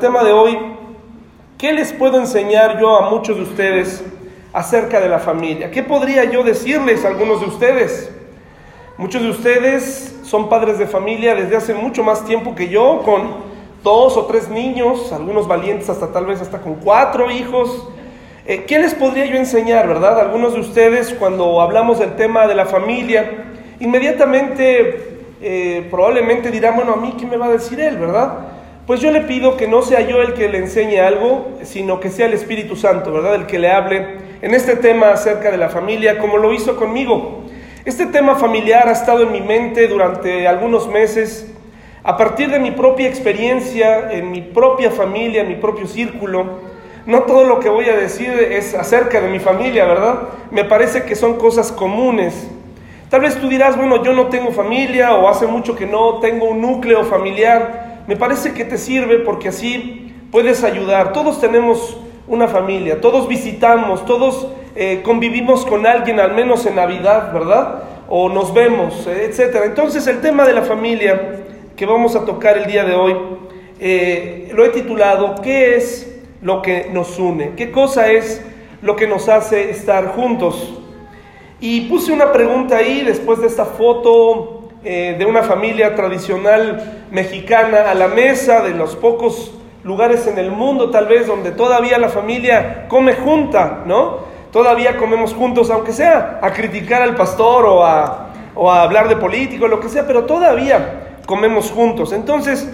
Tema de hoy, ¿qué les puedo enseñar yo a muchos de ustedes acerca de la familia? ¿Qué podría yo decirles a algunos de ustedes? Muchos de ustedes son padres de familia desde hace mucho más tiempo que yo, con dos o tres niños, algunos valientes hasta tal vez hasta con cuatro hijos. Eh, ¿Qué les podría yo enseñar, verdad? Algunos de ustedes cuando hablamos del tema de la familia, inmediatamente eh, probablemente dirán, bueno, a mí, ¿qué me va a decir él, verdad? Pues yo le pido que no sea yo el que le enseñe algo, sino que sea el Espíritu Santo, ¿verdad? El que le hable en este tema acerca de la familia, como lo hizo conmigo. Este tema familiar ha estado en mi mente durante algunos meses, a partir de mi propia experiencia, en mi propia familia, en mi propio círculo. No todo lo que voy a decir es acerca de mi familia, ¿verdad? Me parece que son cosas comunes. Tal vez tú dirás, bueno, yo no tengo familia o hace mucho que no tengo un núcleo familiar me parece que te sirve porque así puedes ayudar. Todos tenemos una familia, todos visitamos, todos eh, convivimos con alguien, al menos en Navidad, ¿verdad? O nos vemos, eh, etcétera. Entonces el tema de la familia que vamos a tocar el día de hoy, eh, lo he titulado ¿Qué es lo que nos une? ¿Qué cosa es lo que nos hace estar juntos? Y puse una pregunta ahí después de esta foto eh, de una familia tradicional mexicana a la mesa de los pocos lugares en el mundo tal vez donde todavía la familia come junta, ¿no? Todavía comemos juntos, aunque sea a criticar al pastor o a, o a hablar de político, lo que sea, pero todavía comemos juntos. Entonces,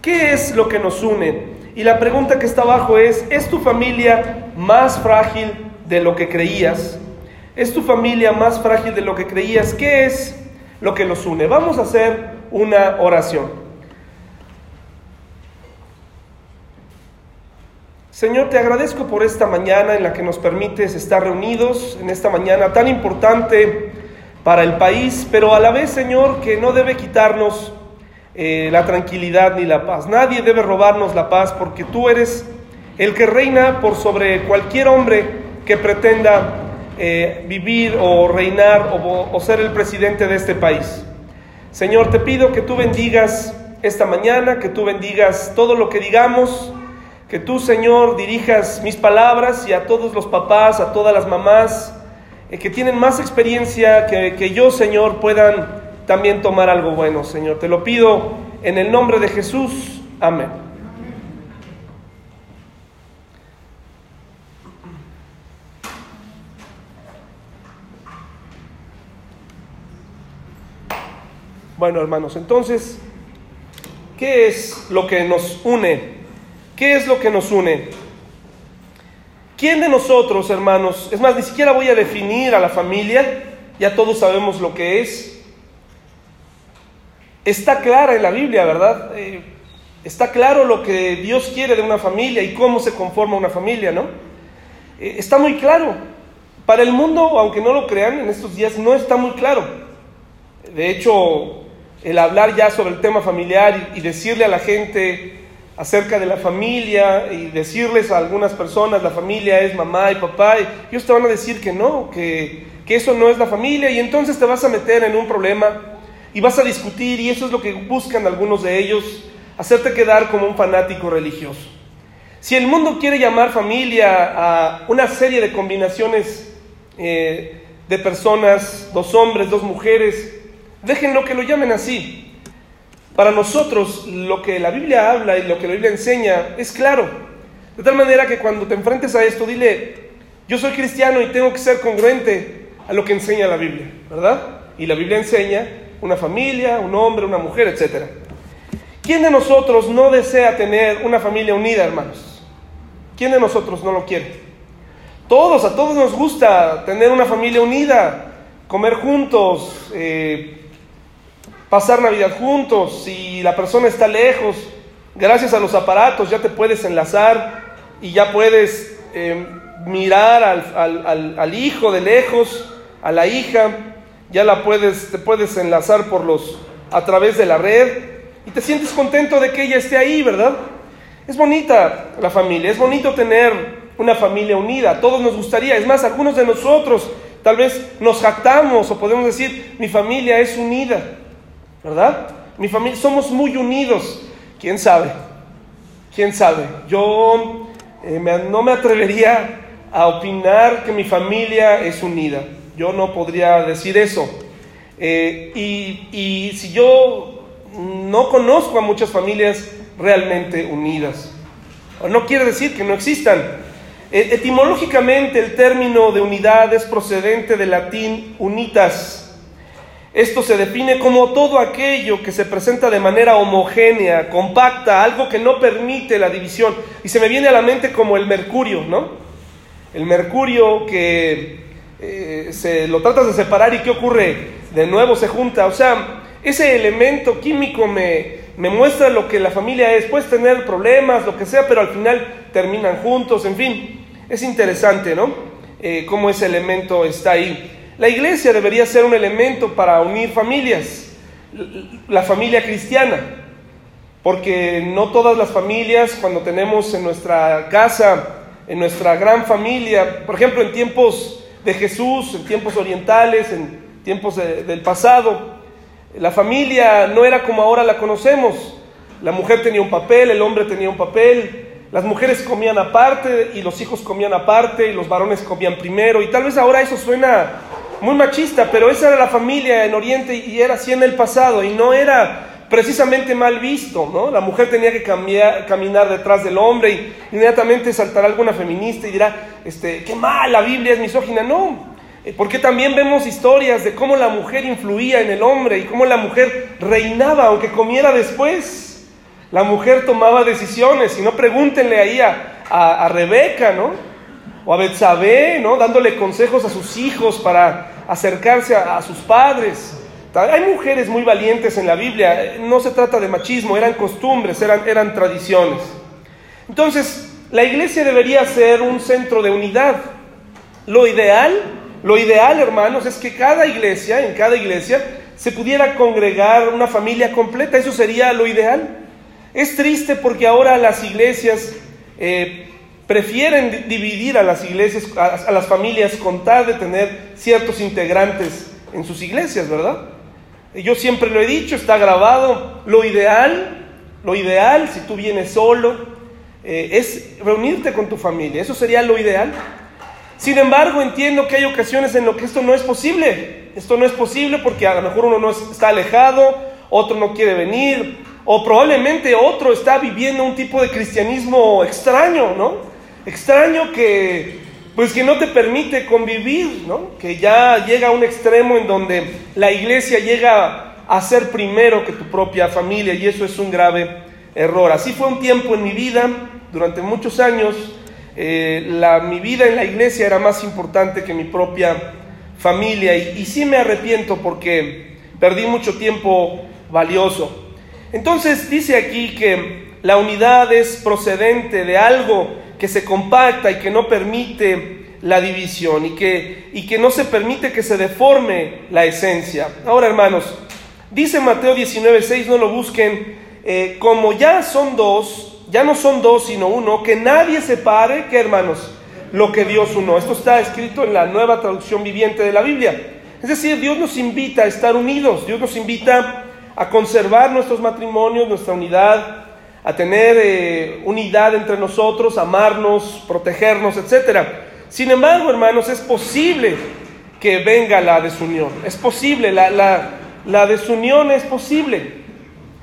¿qué es lo que nos une? Y la pregunta que está abajo es, ¿es tu familia más frágil de lo que creías? ¿Es tu familia más frágil de lo que creías? ¿Qué es lo que los une. Vamos a hacer una oración. Señor, te agradezco por esta mañana en la que nos permites estar reunidos, en esta mañana tan importante para el país, pero a la vez, Señor, que no debe quitarnos eh, la tranquilidad ni la paz. Nadie debe robarnos la paz porque tú eres el que reina por sobre cualquier hombre que pretenda eh, vivir o reinar o, ser el presidente de este país. Señor, te pido que tú bendigas esta mañana, que tú bendigas todo lo que digamos, que tú, Señor, dirijas mis palabras y a todos los papás, a todas las mamás eh, que tienen más experiencia que, que yo, Señor, puedan también tomar algo bueno, Señor. Te lo pido en el nombre de Jesús. Amén. Bueno, hermanos, entonces, ¿qué es lo que nos une? ¿Qué es lo que nos une? ¿Quién de nosotros, hermanos? Es más, ni siquiera voy a definir a la familia, ya todos sabemos lo que es. Está clara en la Biblia, ¿verdad? Eh, está claro lo que Dios quiere de una familia y cómo se conforma una familia, ¿no? Eh, está muy claro. Para el mundo, aunque no lo crean, en estos días no está muy claro. De hecho, el hablar ya sobre el tema familiar y, decirle a la gente acerca de la familia y decirles a algunas personas la familia es mamá y papá, y ellos te van a decir que no, que, que eso no es la familia y entonces te vas a meter en un problema y vas a discutir y eso es lo que buscan algunos de ellos, hacerte quedar como un fanático religioso. Si el mundo quiere llamar familia a una serie de combinaciones eh, de personas, dos hombres, dos mujeres, Déjenlo que lo llamen así. Para nosotros lo que la Biblia habla y lo que la Biblia enseña es claro. De tal manera que cuando te enfrentes a esto, dile, yo soy cristiano y tengo que ser congruente a lo que enseña la Biblia, ¿verdad? Y la Biblia enseña una familia, un hombre, una mujer, etc. ¿Quién de nosotros no desea tener una familia unida, hermanos? ¿Quién de nosotros no lo quiere? Todos, a todos nos gusta tener una familia unida, comer juntos, eh, pasar Navidad juntos, si la persona está lejos, gracias a los aparatos ya te puedes enlazar y ya puedes em, mirar al, hijo de lejos, a la hija, ya la puedes, te puedes enlazar por los, a través de la red y te sientes contento de que ella esté ahí, ¿verdad? Es bonita la familia, es bonito tener una familia unida, todos nos gustaría, es más, algunos de nosotros tal vez nos jactamos o podemos decir, mi familia es unida. ¿Verdad? Mi familia, somos muy unidos, quién sabe. quién sabe. Yo eh, no me atrevería a opinar que mi familia es unida. Yo no podría decir eso. Eh, y, y si yo no conozco a muchas familias realmente unidas, no quiere decir que no existan. E, etimológicamente el término de unidad es procedente del latín unitas, esto se define como todo aquello que se presenta de manera homogénea, compacta, algo que no permite la división. Y se me viene a la mente como el mercurio, ¿no? El mercurio que eh, se lo tratas de separar y ¿qué ocurre? De nuevo se junta. O sea, ese elemento químico me, me muestra lo que la familia es. Puedes tener problemas, lo que sea, pero al final terminan juntos, en fin. Es interesante, ¿no? Eh, cómo ese elemento está ahí. La iglesia debería ser un elemento para unir familias, la familia cristiana, porque no todas las familias, cuando tenemos en nuestra casa, en nuestra gran familia, por ejemplo, en tiempos de Jesús, en tiempos orientales, en tiempos del pasado, la familia no era como ahora la conocemos. La mujer tenía un papel, el hombre tenía un papel, las mujeres comían aparte y los hijos comían aparte y los varones comían primero. Y tal vez ahora eso suena muy machista, pero esa era la familia en Oriente y era así en el pasado y no era precisamente mal visto, ¿no? La mujer tenía que cambiar, caminar detrás del hombre y inmediatamente saltará alguna feminista y dirá, este, qué mal, la Biblia es misógina. No, eh, porque también vemos historias de cómo la mujer influía en el hombre y cómo la mujer reinaba aunque comiera después. La mujer tomaba decisiones y no pregúntenle ahí a, a, Rebeca, ¿no? O a Betsabé, ¿no? Dándole consejos a sus hijos para acercarse a, sus padres. Hay mujeres muy valientes en la Biblia, no se trata de machismo, eran costumbres, eran, eran tradiciones. Entonces, la iglesia debería ser un centro de unidad. Lo ideal, lo ideal, hermanos, es que cada iglesia, en cada iglesia, se pudiera congregar una familia completa. Eso sería lo ideal. Es triste porque ahora las iglesias eh, prefieren dividir a las iglesias, a, las familias, con tal de tener ciertos integrantes en sus iglesias, ¿verdad? Yo siempre lo he dicho, está grabado, lo ideal, lo ideal, si tú vienes solo, eh, es reunirte con tu familia, eso sería lo ideal. Sin embargo, entiendo que hay ocasiones en las que esto no es posible. Esto no es posible porque a lo mejor uno no está alejado, otro no quiere venir, o probablemente otro está viviendo un tipo de cristianismo extraño, ¿no? Extraño que pues que no te permite convivir, ¿no? Que ya llega a un extremo en donde la iglesia llega a ser primero que tu propia familia y eso es un grave error. Así fue un tiempo en mi vida, durante muchos años, eh, la, mi vida en la iglesia era más importante que mi propia familia y, y sí me arrepiento porque perdí mucho tiempo valioso. Entonces dice aquí que la unidad es procedente de algo que se compacta y que no permite la división y que, y que no se permite que se deforme la esencia. Ahora, hermanos, dice Mateo 19:6, no lo busquen, eh, como ya son dos, ya no son dos sino uno, que nadie separe, que hermanos, lo que Dios uno. Esto está escrito en la nueva traducción viviente de la Biblia. Es decir, Dios nos invita a estar unidos, Dios nos invita a conservar nuestros matrimonios, nuestra unidad, a tener eh, unidad entre nosotros, amarnos, protegernos, etc. Sin embargo, hermanos, es posible que venga la desunión. Es posible, la, la, la desunión es posible.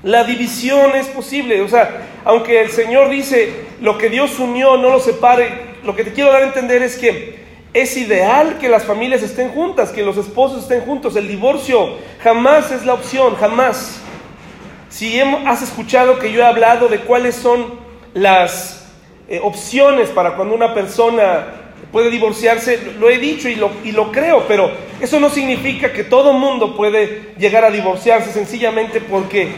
La división es posible. O sea, aunque el Señor dice, lo que Dios unió no lo separe, lo que te quiero dar a entender es que es ideal que las familias estén juntas, que los esposos estén juntos. El divorcio jamás es la opción, jamás. Si has escuchado que yo he hablado de cuáles son las eh, opciones para cuando una persona puede divorciarse, lo he dicho y lo, y lo creo, pero eso no significa que todo mundo puede llegar a divorciarse sencillamente porque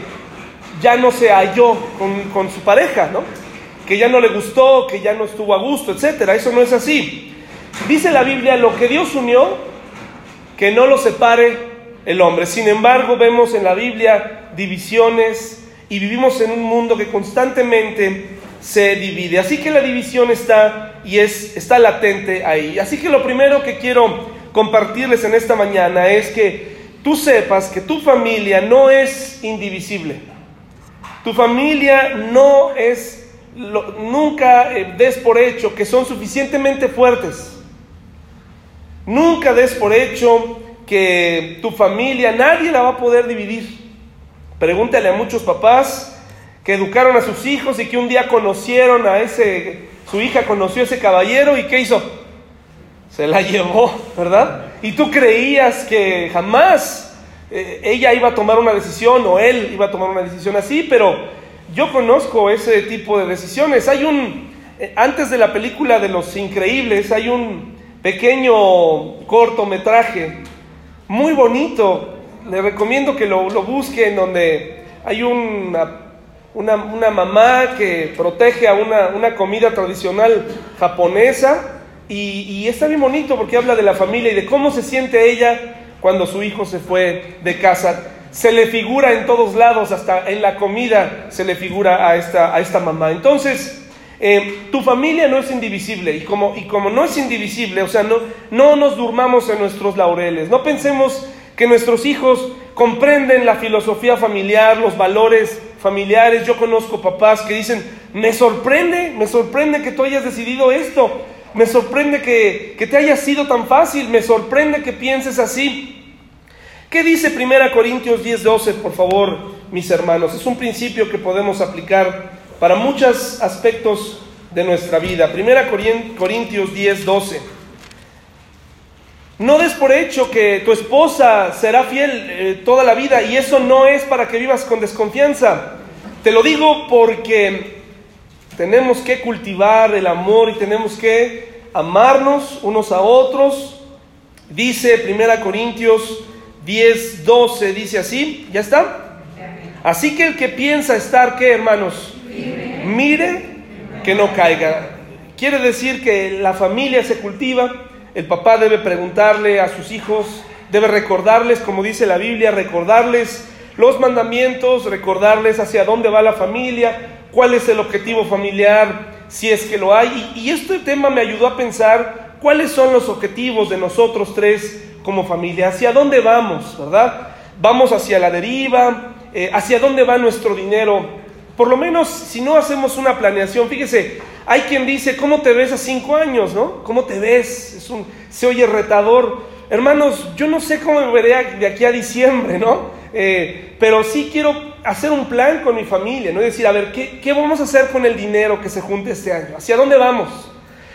ya no se halló con, con su pareja, ¿no? Que ya no le gustó, que ya no estuvo a gusto, etcétera. Eso no es así. Dice la Biblia, lo que Dios unió, que no lo separe el hombre. Sin embargo, vemos en la Biblia divisiones y vivimos en un mundo que constantemente se divide. Así que la división está y es está latente ahí. Así que lo primero que quiero compartirles en esta mañana es que tú sepas que tu familia no es indivisible. Tu familia no es nunca eh, des por hecho que son suficientemente fuertes. Nunca des por hecho que tu familia, nadie la va a poder dividir. Pregúntale a muchos papás que educaron a sus hijos y que un día conocieron a ese, su hija conoció a ese caballero y ¿qué hizo? Se la llevó, ¿verdad? Y tú creías que jamás eh, ella iba a tomar una decisión o él iba a tomar una decisión así, pero yo conozco ese tipo de decisiones. Hay un, eh, antes de la película de Los Increíbles, hay un pequeño cortometraje muy bonito. Le recomiendo que lo, lo busquen donde hay una una, mamá que protege a una, comida tradicional japonesa y, y, está bien bonito porque habla de la familia y de cómo se siente ella cuando su hijo se fue de casa. Se le figura en todos lados, hasta en la comida se le figura a esta, a esta mamá. Entonces, eh, tu familia no es indivisible y como, y como no es indivisible, o sea, no, no nos durmamos en nuestros laureles, no pensemos que nuestros hijos comprenden la filosofía familiar, los valores familiares. Yo conozco papás que dicen, me sorprende, me sorprende que tú hayas decidido esto, me sorprende que, que te haya sido tan fácil, me sorprende que pienses así. ¿Qué dice 1 Corintios 10:12, por favor, mis hermanos? Es un principio que podemos aplicar para muchos aspectos de nuestra vida. 1 Corintios 10:12. No des por hecho que tu esposa será fiel eh, toda la vida y eso no es para que vivas con desconfianza. Te lo digo porque tenemos que cultivar el amor y tenemos que amarnos unos a otros. Dice 1 Corintios 10, 12, dice así, ¿ya está? Así que el que piensa estar, ¿qué hermanos? Mire que no caiga. Quiere decir que la familia se cultiva el papá debe preguntarle a sus hijos, debe recordarles, como dice la Biblia, recordarles los mandamientos, recordarles hacia dónde va la familia, cuál es el objetivo familiar, si es que lo hay. Y, este tema me ayudó a pensar cuáles son los objetivos de nosotros tres como familia, hacia dónde vamos, ¿verdad? Vamos hacia la deriva, eh, hacia dónde va nuestro dinero. Por lo menos si no hacemos una planeación, fíjese, hay quien dice, ¿cómo te ves a cinco años, no? ¿Cómo te ves? Es un, se oye retador. Hermanos, yo no sé cómo me veré de aquí a diciembre, ¿no? Eh, pero sí quiero hacer un plan con mi familia, ¿no? Es decir, a ver, ¿qué, ¿qué vamos a hacer con el dinero que se junte este año? ¿Hacia dónde vamos?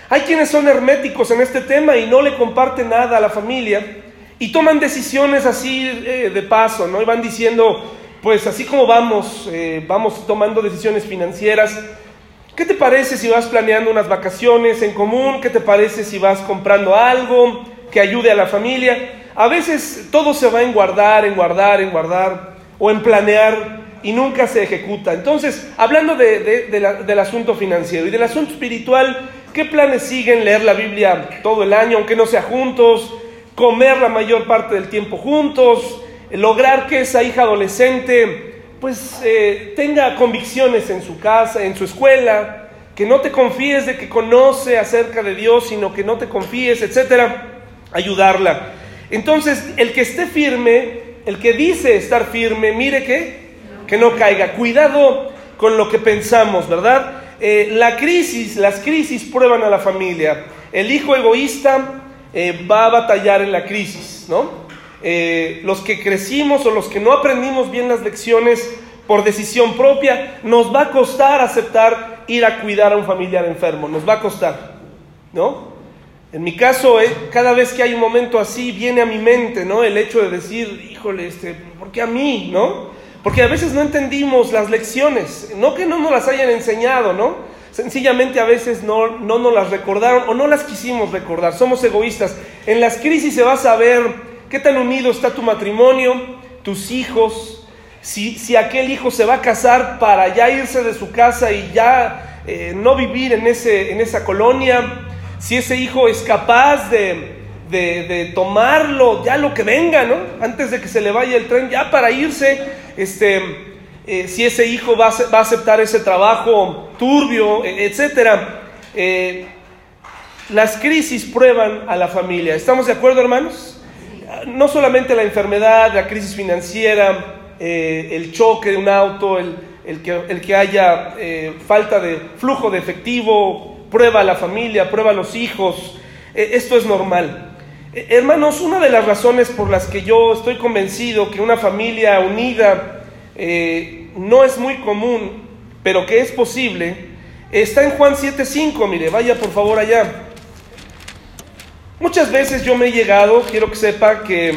Hay quienes son herméticos en este tema y no le comparten nada a la familia y toman decisiones así eh, de paso, ¿no? Y van diciendo, pues así como vamos, eh, vamos tomando decisiones financieras, ¿Qué te parece si vas planeando unas vacaciones en común? ¿Qué te parece si vas comprando algo que ayude a la familia? A veces todo se va en guardar, en guardar, en guardar o en planear y nunca se ejecuta. Entonces, hablando del asunto financiero y del asunto espiritual, ¿qué planes siguen? Leer la Biblia todo el año, aunque no sea juntos, comer la mayor parte del tiempo juntos, lograr que esa hija adolescente pues eh, tenga convicciones en su casa, en su escuela, que no te confíes de que conoce acerca de Dios, sino que no te confíes, etcétera, ayudarla. Entonces, el que esté firme, el que dice estar firme, mire que, que no caiga. Cuidado con lo que pensamos, ¿verdad? Eh, la crisis, las crisis prueban a la familia. El hijo egoísta eh, va a batallar en la crisis, ¿no? Eh, los que crecimos o los que no aprendimos bien las lecciones por decisión propia, nos va a costar aceptar ir a cuidar a un familiar enfermo, nos va a costar, ¿no? En mi caso, eh, cada vez que hay un momento así, viene a mi mente, ¿no? El hecho de decir, híjole, este, ¿por qué a mí, no? Porque a veces no entendimos las lecciones, no que no nos las hayan enseñado, ¿no? Sencillamente a veces no, no nos las recordaron o no las quisimos recordar, somos egoístas. En las crisis se va a saber ¿Qué tan unido está tu matrimonio, tus hijos? Si, si aquel hijo se va a casar para ya irse de su casa y ya eh, no vivir en, ese, en esa colonia, si ese hijo es capaz de, de, tomarlo, ya lo que venga, ¿no? Antes de que se le vaya el tren, ya para irse, este, eh, si ese hijo va a, va a, aceptar ese trabajo turbio, e, etcétera. Eh, las crisis prueban a la familia. ¿Estamos de acuerdo, hermanos? No solamente la enfermedad, la crisis financiera, eh, el choque de un auto, el, el que, el que haya eh, falta de flujo de efectivo, prueba a la familia, prueba a los hijos, eh, esto es normal. Hermanos, una de las razones por las que yo estoy convencido que una familia unida no es muy común, pero que es posible, está en Juan 7.5, mire, vaya por favor allá. Muchas veces yo me he llegado, quiero que sepa que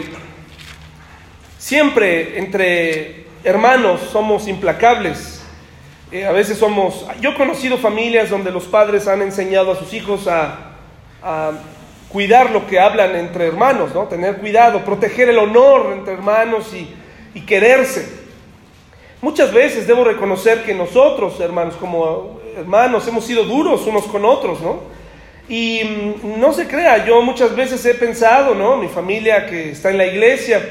siempre entre hermanos somos implacables. Eh, a veces somos, yo he conocido familias donde los padres han enseñado a sus hijos a, cuidar lo que hablan entre hermanos, ¿no? Tener cuidado, proteger el honor entre hermanos y, y quererse. Muchas veces debo reconocer que nosotros, hermanos, como hermanos, hemos sido duros unos con otros, ¿no? Y mm, no se crea, yo muchas veces he pensado, ¿no? Mi familia que está en la iglesia,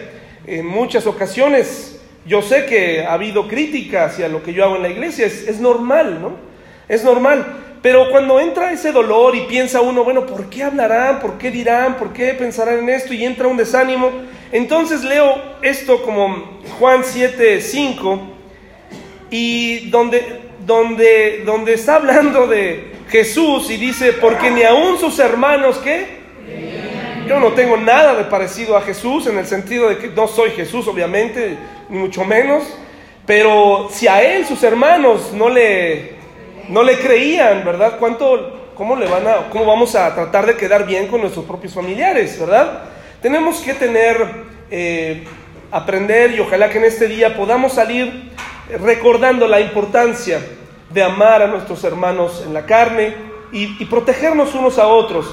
en muchas ocasiones, yo sé que ha habido crítica hacia lo que yo hago en la iglesia, es, es normal, ¿no? Es normal. Pero cuando entra ese dolor y piensa uno, bueno, ¿por qué hablarán? ¿Por qué dirán? ¿Por qué pensarán en esto? Y entra un desánimo. Entonces leo esto como Juan 7, 5, y donde, donde, donde está hablando de, Jesús y dice, porque ni aún sus hermanos, ¿qué? Yo no tengo nada de parecido a Jesús en el sentido de que no soy Jesús, obviamente, ni mucho menos, pero si a él sus hermanos no le, no le creían, ¿verdad? ¿Cuánto, cómo, le van a, ¿Cómo vamos a tratar de quedar bien con nuestros propios familiares, ¿verdad? Tenemos que tener, eh, aprender y ojalá que en este día podamos salir recordando la importancia de amar a nuestros hermanos en la carne y, protegernos unos a otros.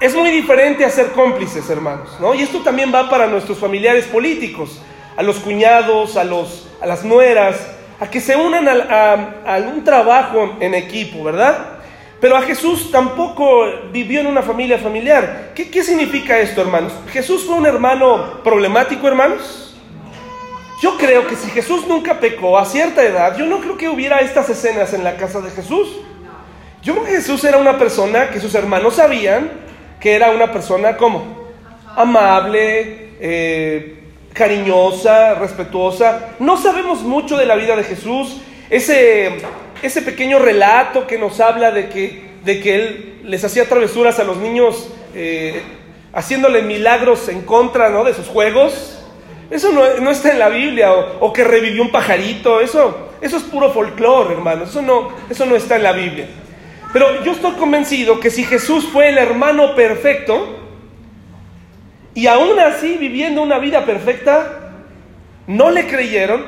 Es muy diferente a ser cómplices, hermanos, ¿no? Y esto también va para nuestros familiares políticos, a los cuñados, a, los, a las nueras, a que se unan a, un trabajo en equipo, ¿verdad? Pero a Jesús tampoco vivió en una familia familiar. ¿Qué, ¿Qué significa esto, hermanos? ¿Jesús fue un hermano problemático, hermanos? Yo creo que si Jesús nunca pecó a cierta edad, yo no creo que hubiera estas escenas en la casa de Jesús. Yo creo que Jesús era una persona que sus hermanos sabían que era una persona como amable, eh, cariñosa, respetuosa. No sabemos mucho de la vida de Jesús. Ese, ese pequeño relato que nos habla de que, de que él les hacía travesuras a los niños, eh, haciéndole milagros en contra ¿no? de sus juegos. Eso no, está en la Biblia, o, que revivió un pajarito, eso, eso es puro folclore, hermano, eso no, eso no está en la Biblia. Pero yo estoy convencido que si Jesús fue el hermano perfecto, y aún así viviendo una vida perfecta, no le creyeron,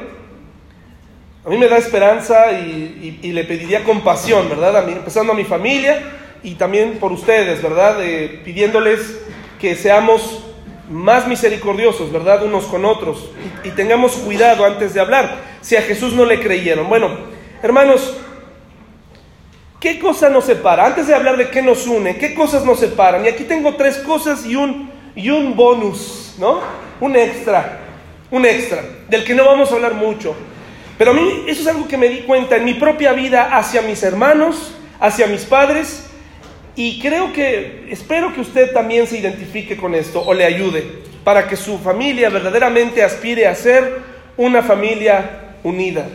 a mí me da esperanza y, le pediría compasión, ¿verdad? A mí, empezando a mi familia y también por ustedes, ¿verdad? pidiéndoles que seamos más misericordiosos, ¿verdad? Unos con otros. Y, tengamos cuidado antes de hablar, si a Jesús no le creyeron. Bueno, hermanos, ¿qué cosa nos separa? Antes de hablar de qué nos une, ¿qué cosas nos separan? Y aquí tengo tres cosas y un, y un bonus, ¿no? Un extra, un extra, del que no vamos a hablar mucho. Pero a mí eso es algo que me di cuenta en mi propia vida hacia mis hermanos, hacia mis padres y creo que, espero que usted también se identifique con esto o le ayude para que su familia verdaderamente aspire a ser una familia unida.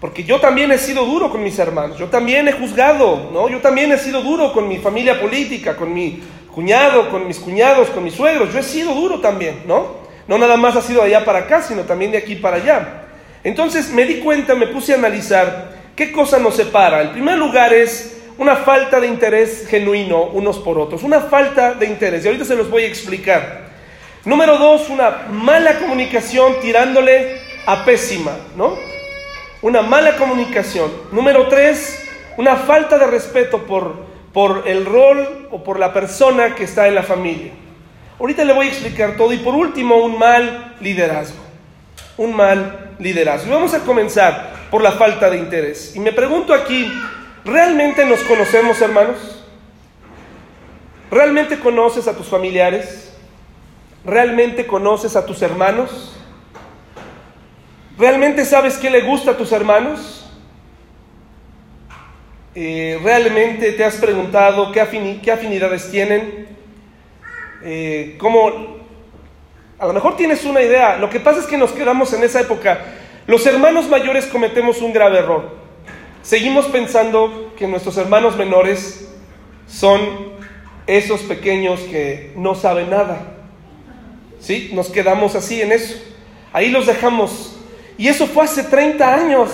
Porque yo también he sido duro con mis hermanos, yo también he juzgado, ¿no? Yo también he sido duro con mi familia política, con mi cuñado, con mis cuñados, con mis suegros. Yo he sido duro también, ¿no? No nada más ha sido de allá para acá, sino también de aquí para allá. Entonces me di cuenta, me puse a analizar qué cosa nos separa. El primer lugar es una falta de interés genuino unos por otros, una falta de interés. Y ahorita se los voy a explicar. Número dos, una mala comunicación tirándole a pésima, ¿no? Una mala comunicación. Número tres, una falta de respeto por, por el rol o por la persona que está en la familia. Ahorita le voy a explicar todo. Y por último, un mal liderazgo. Un mal liderazgo. Y vamos a comenzar por la falta de interés. Y me pregunto aquí, ¿Realmente nos conocemos, hermanos? ¿Realmente conoces a tus familiares? ¿Realmente conoces a tus hermanos? ¿Realmente sabes qué le gusta a tus hermanos? Eh, ¿Realmente te has preguntado qué, afinidades tienen? Eh. A lo mejor tienes una idea. Lo que pasa es que nos quedamos en esa época Los hermanos mayores cometemos un grave error. Seguimos pensando que nuestros hermanos menores son esos pequeños que no saben nada. ¿Sí? Nos quedamos así en eso. Ahí los dejamos. Y eso fue hace 30 años.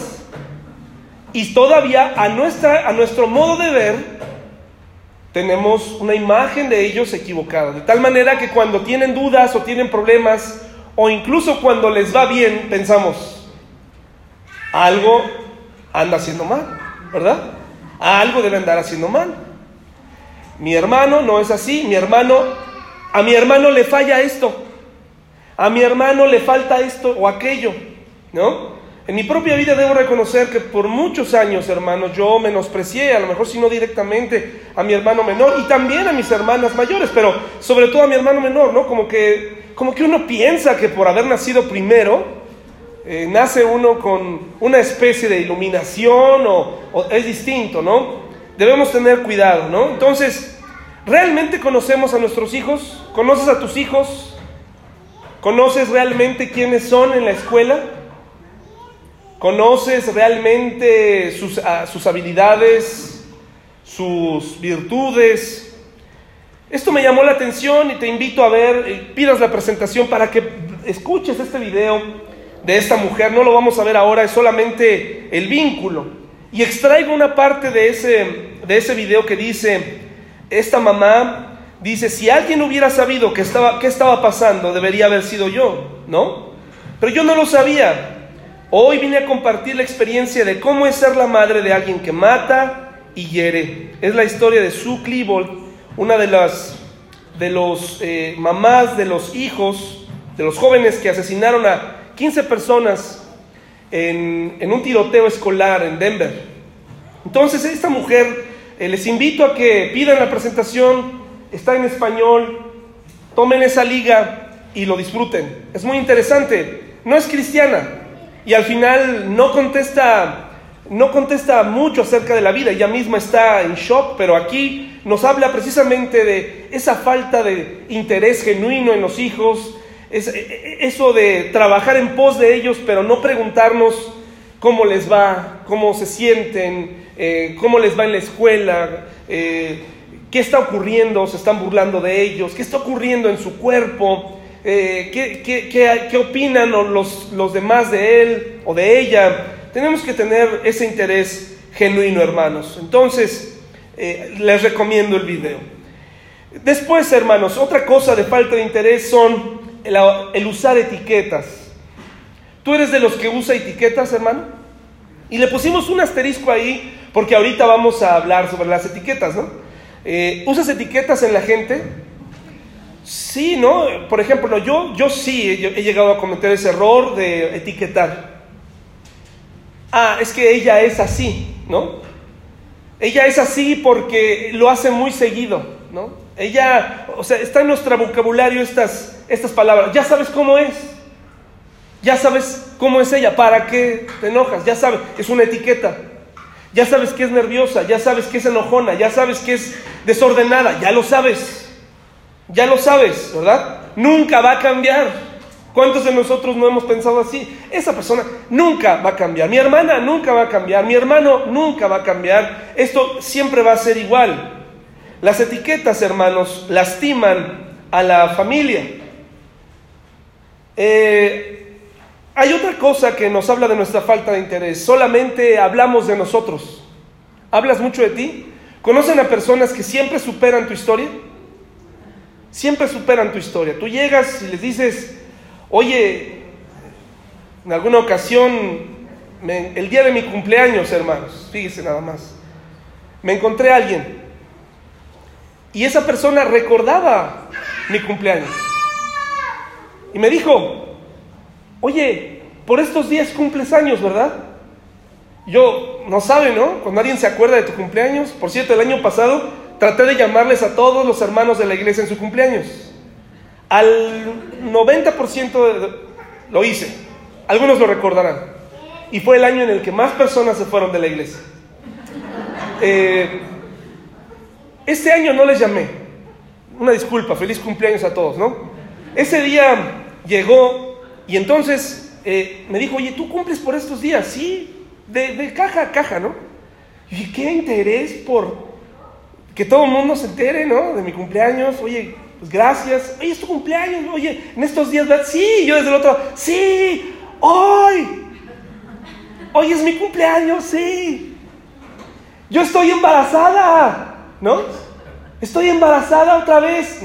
Y todavía a, nuestra, a nuestro modo de ver, tenemos una imagen de ellos equivocada. De tal manera que cuando tienen dudas o tienen problemas, o incluso cuando les va bien, pensamos, algo anda haciendo mal, ¿verdad? Algo debe andar haciendo mal. Mi hermano no es así, mi hermano, a mi hermano le falla esto, a mi hermano le falta esto o aquello, ¿no? En mi propia vida debo reconocer que por muchos años, hermanos, yo menosprecié, a lo mejor si no directamente, a mi hermano menor y también a mis hermanas mayores, pero sobre todo a mi hermano menor, ¿no? Como que, como que uno piensa que por haber nacido primero, eh, nace uno con una especie de iluminación o, es distinto, ¿no? Debemos tener cuidado, ¿no? Entonces, ¿realmente conocemos a nuestros hijos? ¿Conoces a tus hijos? ¿Conoces realmente quiénes son en la escuela? ¿Conoces realmente sus, sus habilidades, sus virtudes? Esto me llamó la atención y te invito a ver, eh, pidas la presentación para que escuches este video de esta mujer. No lo vamos a ver ahora, es solamente el vínculo. Y extraigo una parte de ese, de ese video que dice, esta mamá dice, si alguien hubiera sabido qué estaba, qué estaba pasando, debería haber sido yo, ¿no? Pero yo no lo sabía. Hoy vine a compartir la experiencia de cómo es ser la madre de alguien que mata y hiere. Es la historia de Sue Klebold, una de las de los eh, mamás de los hijos de los jóvenes que asesinaron a 15 personas en, un tiroteo escolar en Denver. Entonces esta mujer, eh, les invito a que pidan la presentación, está en español, tomen esa liga y lo disfruten. Es muy interesante. No es cristiana, y al final no contesta, no contesta mucho acerca de la vida, ella misma está en shock, pero aquí nos habla precisamente de esa falta de interés genuino en los hijos, es, e, e, eso de trabajar en pos de ellos, pero no preguntarnos cómo les va, cómo se sienten, eh, cómo les va en la escuela, eh, qué está ocurriendo, se están burlando de ellos, qué está ocurriendo en su cuerpo. Eh, ¿qué, qué, qué, opinan los, los demás de él o de ella. Tenemos que tener ese interés genuino, hermanos. Entonces, les recomiendo el video. Después, hermanos, otra cosa de falta de interés son el, usar etiquetas. ¿Tú eres de los que usa etiquetas, hermano? Y le pusimos un asterisco ahí porque ahorita vamos a hablar sobre las etiquetas, ¿no? Eh, ¿Usas etiquetas en la gente? Sí, ¿no? Por ejemplo, yo, yo sí he, llegado a cometer ese error de etiquetar. Ah, es que ella es así, ¿no? Ella es así porque lo hace muy seguido, ¿no? Ella, o sea, está en nuestro vocabulario estas, estas palabras. Ya sabes cómo es. Ya sabes cómo es ella. ¿Para qué te enojas? Ya sabes, es una etiqueta. Ya sabes que es nerviosa, ya sabes que es enojona, ya sabes que es desordenada, ya lo sabes. Ya lo sabes, ¿verdad? Nunca va a cambiar. ¿Cuántos de nosotros no hemos pensado así? Esa persona nunca va a cambiar. Mi hermana nunca va a cambiar. Mi hermano nunca va a cambiar. Esto siempre va a ser igual. Las etiquetas, hermanos, lastiman a la familia. Eh, hay otra cosa que nos habla de nuestra falta de interés. Solamente hablamos de nosotros. ¿Hablas mucho de ti? ¿Conocen a personas que siempre superan tu historia? siempre superan tu historia. Tú llegas y les dices, oye, en alguna ocasión, el día de mi cumpleaños, hermanos, fíjese nada más, me encontré a alguien y esa persona recordaba mi cumpleaños y me dijo, oye, por estos días cumples años, ¿verdad? Yo, no sabe, ¿no? Cuando alguien se acuerda de tu cumpleaños, por cierto, el año pasado traté de llamarles a todos los hermanos de la iglesia en su cumpleaños. Al 90% lo hice. Algunos lo recordarán. Y fue el año en el que más personas se fueron de la iglesia. Eh, este año no les llamé. Una disculpa, feliz cumpleaños a todos, ¿no? Ese día llegó y entonces eh, me dijo, oye, ¿tú cumples por estos días? Sí, de, caja a caja, ¿no? Y qué interés por que todo el mundo se entere, ¿no? De mi cumpleaños. Oye, pues gracias. Oye, es tu cumpleaños. Oye, en estos días, ¿verdad? Sí, yo desde el otro, sí, hoy. Hoy es mi cumpleaños, sí. Yo estoy embarazada, ¿no? Estoy embarazada otra vez.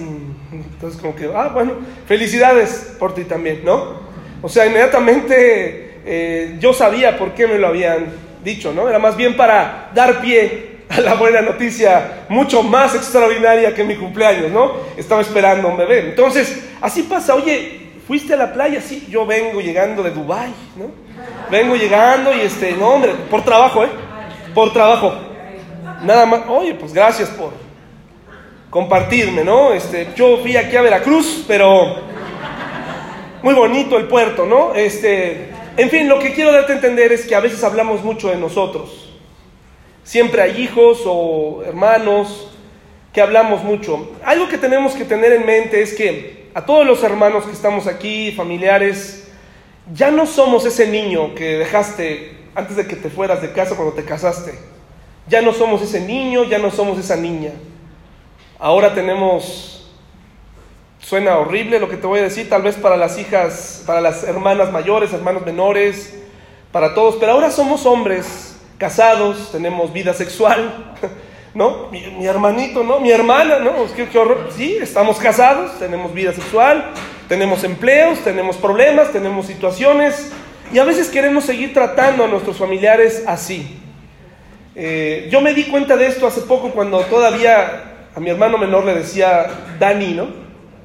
Entonces, como que, ah, bueno, felicidades por ti también, ¿no? O sea, inmediatamente eh, yo sabía por qué me lo habían dicho, ¿no? Era más bien para dar pie a la buena noticia mucho más extraordinaria que mi cumpleaños, ¿no? Estaba esperando un bebé. Entonces, así pasa, oye, ¿fuiste a la playa? Sí, yo vengo llegando de Dubái, ¿no? Vengo llegando y este, no, hombre, por trabajo, ¿eh? Por trabajo. Nada más, oye, pues gracias por compartirme, ¿no? Este, yo fui aquí a Veracruz, pero muy bonito el puerto, ¿no? Este, en fin, lo que quiero darte a entender es que a veces hablamos mucho de nosotros. Siempre hay hijos o hermanos que hablamos mucho. Algo que tenemos que tener en mente es que a todos los hermanos que estamos aquí, familiares, ya no somos ese niño que dejaste antes de que te fueras de casa cuando te casaste. Ya no somos ese niño, ya no somos esa niña. Ahora tenemos Suena horrible lo que te voy a decir, tal vez para las hijas, para las hermanas mayores, hermanos menores, para todos, pero ahora somos hombres casados, tenemos vida sexual, ¿no? Mi, hermanito, ¿no? Mi hermana, ¿no? ¿Qué, qué horror. Sí, estamos casados, tenemos vida sexual, tenemos empleos, tenemos problemas, tenemos situaciones, y a veces queremos seguir tratando a nuestros familiares así. Eh, yo me di cuenta de esto hace poco cuando todavía a mi hermano menor le decía Dani, ¿no?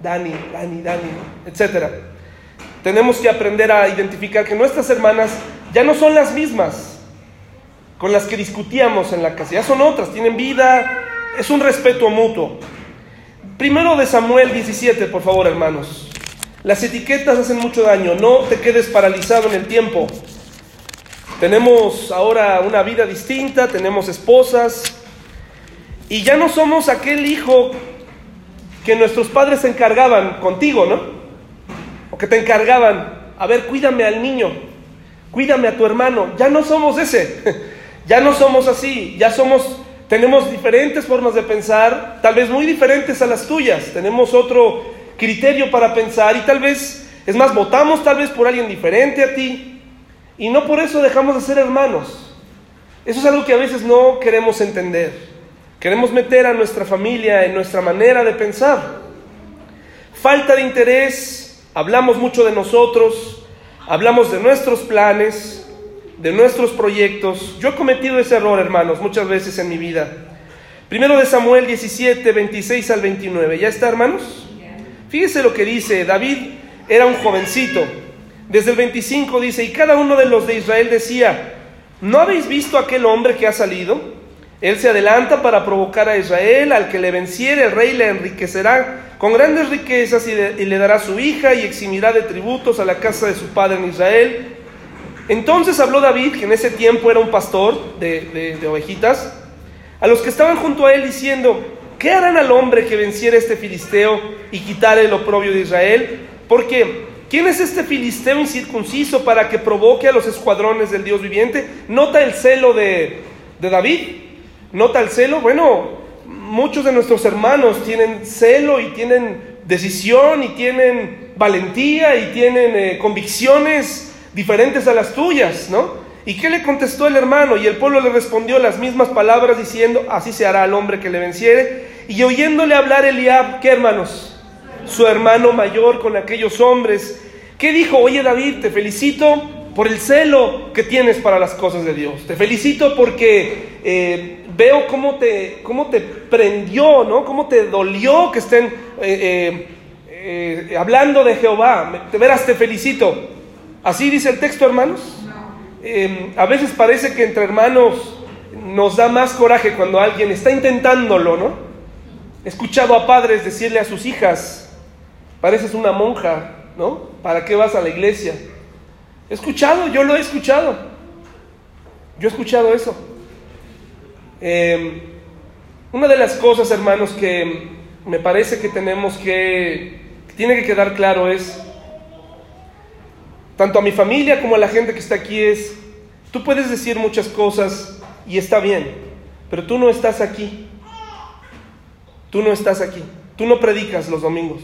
Dani, Dani, Dani, etc. Tenemos que aprender a identificar que nuestras hermanas ya no son las mismas con las que discutíamos en la casa, ya son otras, tienen vida, es un respeto mutuo. Primero de Samuel 17, por favor, hermanos. Las etiquetas hacen mucho daño, no te quedes paralizado en el tiempo. Tenemos ahora una vida distinta, tenemos esposas y ya no somos aquel hijo que nuestros padres se encargaban contigo, ¿no? O que te encargaban, a ver, cuídame al niño, cuídame a tu hermano. Ya no somos ese, ya no somos así, ya somos, tenemos diferentes formas de pensar, tal vez muy diferentes a las tuyas, tenemos otro criterio para pensar y tal vez, es más, votamos tal vez por alguien diferente a ti y no por eso dejamos de ser hermanos. Eso es algo que a veces no queremos entender. Queremos meter a nuestra familia en nuestra manera de pensar. Falta de interés, hablamos mucho de nosotros, hablamos de nuestros planes, de nuestros proyectos. Yo he cometido ese error, hermanos, muchas veces en mi vida. Primero de Samuel 17, 26 al 29. ¿Ya está, hermanos? Fíjese lo que dice. David era un jovencito. Desde el 25 dice, y cada uno de los de Israel decía, ¿no habéis visto aquel hombre que ha salido? Él se adelanta para provocar a Israel, al que le venciere el rey le enriquecerá con grandes riquezas y le, dará su hija y eximirá de tributos a la casa de su padre en Israel. Entonces habló David, que en ese tiempo era un pastor de, de ovejitas, a los que estaban junto a él diciendo, ¿qué harán al hombre que venciere este filisteo y quitare el oprobio de Israel? Porque, ¿quién es este filisteo incircunciso para que provoque a los escuadrones del Dios viviente? Nota el celo de, de David. ¿Nota el celo? Bueno, muchos de nuestros hermanos tienen celo y tienen decisión y tienen valentía y tienen eh, convicciones diferentes a las tuyas, ¿no? ¿Y qué le contestó el hermano? Y el pueblo le respondió las mismas palabras diciendo, así se hará al hombre que le venciere. Y oyéndole hablar Eliab, ¿qué hermanos? Su hermano mayor con aquellos hombres. ¿Qué dijo? Oye David, te felicito por el celo que tienes para las cosas de Dios. Te felicito porque eh, veo cómo te, cómo te prendió, ¿no? Cómo te dolió que estén eh, eh, hablando de Jehová. De veras te felicito. Así dice el texto, hermanos. a veces parece que entre hermanos nos da más coraje cuando alguien está intentándolo, ¿no? He escuchado a padres decirle a sus hijas, pareces una monja, ¿no? ¿Para qué vas a la iglesia? He escuchado, yo lo he escuchado. Yo he escuchado eso. Em, una de las cosas, hermanos, que me parece que tenemos que, que tiene que quedar claro es, tanto a mi familia como a la gente que está aquí, es, tú puedes decir muchas cosas y está bien, pero tú no estás aquí. Tú no estás aquí. Tú no predicas los domingos.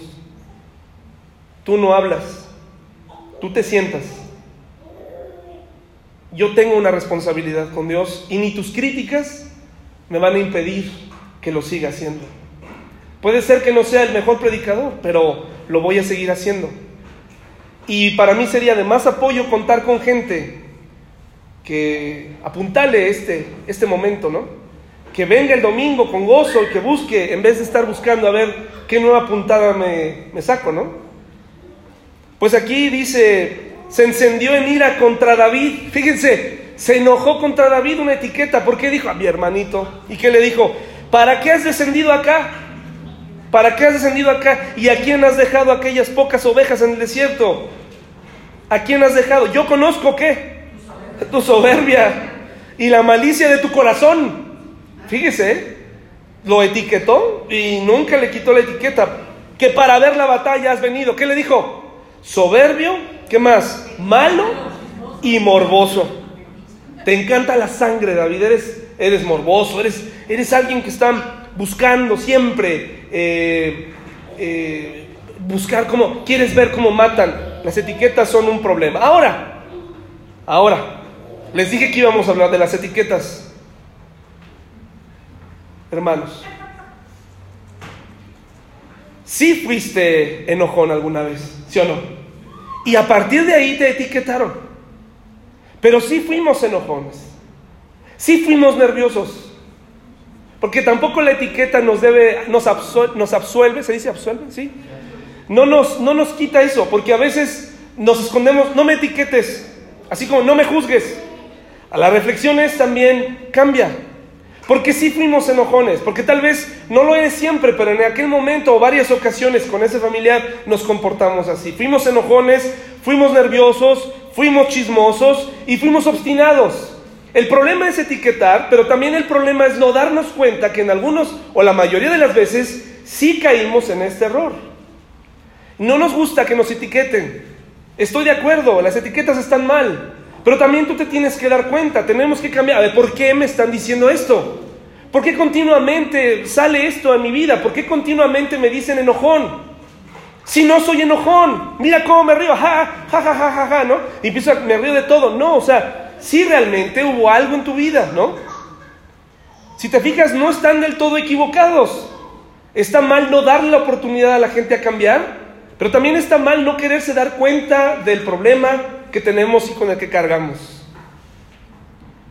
Tú no hablas. Tú te sientas. Yo tengo una responsabilidad con Dios y ni tus críticas me van a impedir que lo siga haciendo. Puede ser que no sea el mejor predicador, pero lo voy a seguir haciendo. Y para mí sería de más apoyo contar con gente que apuntale este, este momento, ¿no? Que venga el domingo con gozo y que busque, en vez de estar buscando a ver qué nueva puntada me, me saco, ¿no? Pues aquí dice, se encendió en ira contra David. Fíjense, se enojó contra David una etiqueta. ¿Por qué dijo a mi hermanito? ¿Y qué le dijo? ¿Para qué has descendido acá? ¿Para qué has descendido acá? ¿Y a quién has dejado aquellas pocas ovejas en el desierto? ¿A quién has dejado? Yo conozco qué? Tu soberbia y la malicia de tu corazón. Fíjese, ¿eh? lo etiquetó y nunca le quitó la etiqueta. Que para ver la batalla has venido. ¿Qué le dijo? Soberbio, ¿qué más? Malo y morboso. Te encanta la sangre, David. Eres, eres morboso, eres, eres alguien que está buscando siempre eh, eh, buscar cómo, quieres ver cómo matan. Las etiquetas son un problema. Ahora, ahora, les dije que íbamos a hablar de las etiquetas. Hermanos, si fuiste enojón alguna vez, ¿sí o no? Y a partir de ahí te etiquetaron. Pero sí fuimos enojones. Sí fuimos nerviosos. Porque tampoco la etiqueta nos debe, nos, nos absuelve, ¿se dice absuelve? ¿Sí? No nos, no nos quita eso, porque a veces nos escondemos, no me etiquetes, así como no me juzgues. A las reflexiones también cambia. Porque sí fuimos enojones, porque tal vez no lo eres siempre, pero en aquel momento o varias ocasiones con ese familiar nos comportamos así. Fuimos enojones, fuimos nerviosos, fuimos chismosos y fuimos obstinados. El problema es etiquetar, pero también el problema es no darnos cuenta que en algunos o la mayoría de las veces sí caímos en este error. No nos gusta que nos etiqueten. Estoy de acuerdo, las etiquetas están mal, pero también tú te tienes que dar cuenta, tenemos que cambiar. Ver, ¿por qué me están diciendo esto? ¿Por qué continuamente sale esto a mi vida? ¿Por qué continuamente me dicen enojón? Si no soy enojón, mira cómo me río, ja, ja, ja, ja, ja, ja, ¿no? Y empiezo a, me río de todo. No, o sea, si realmente hubo algo en tu vida, ¿no? Si te fijas, no están del todo equivocados. Está mal no darle la oportunidad a la gente a cambiar, pero también está mal no quererse dar cuenta del problema que tenemos y con el que cargamos.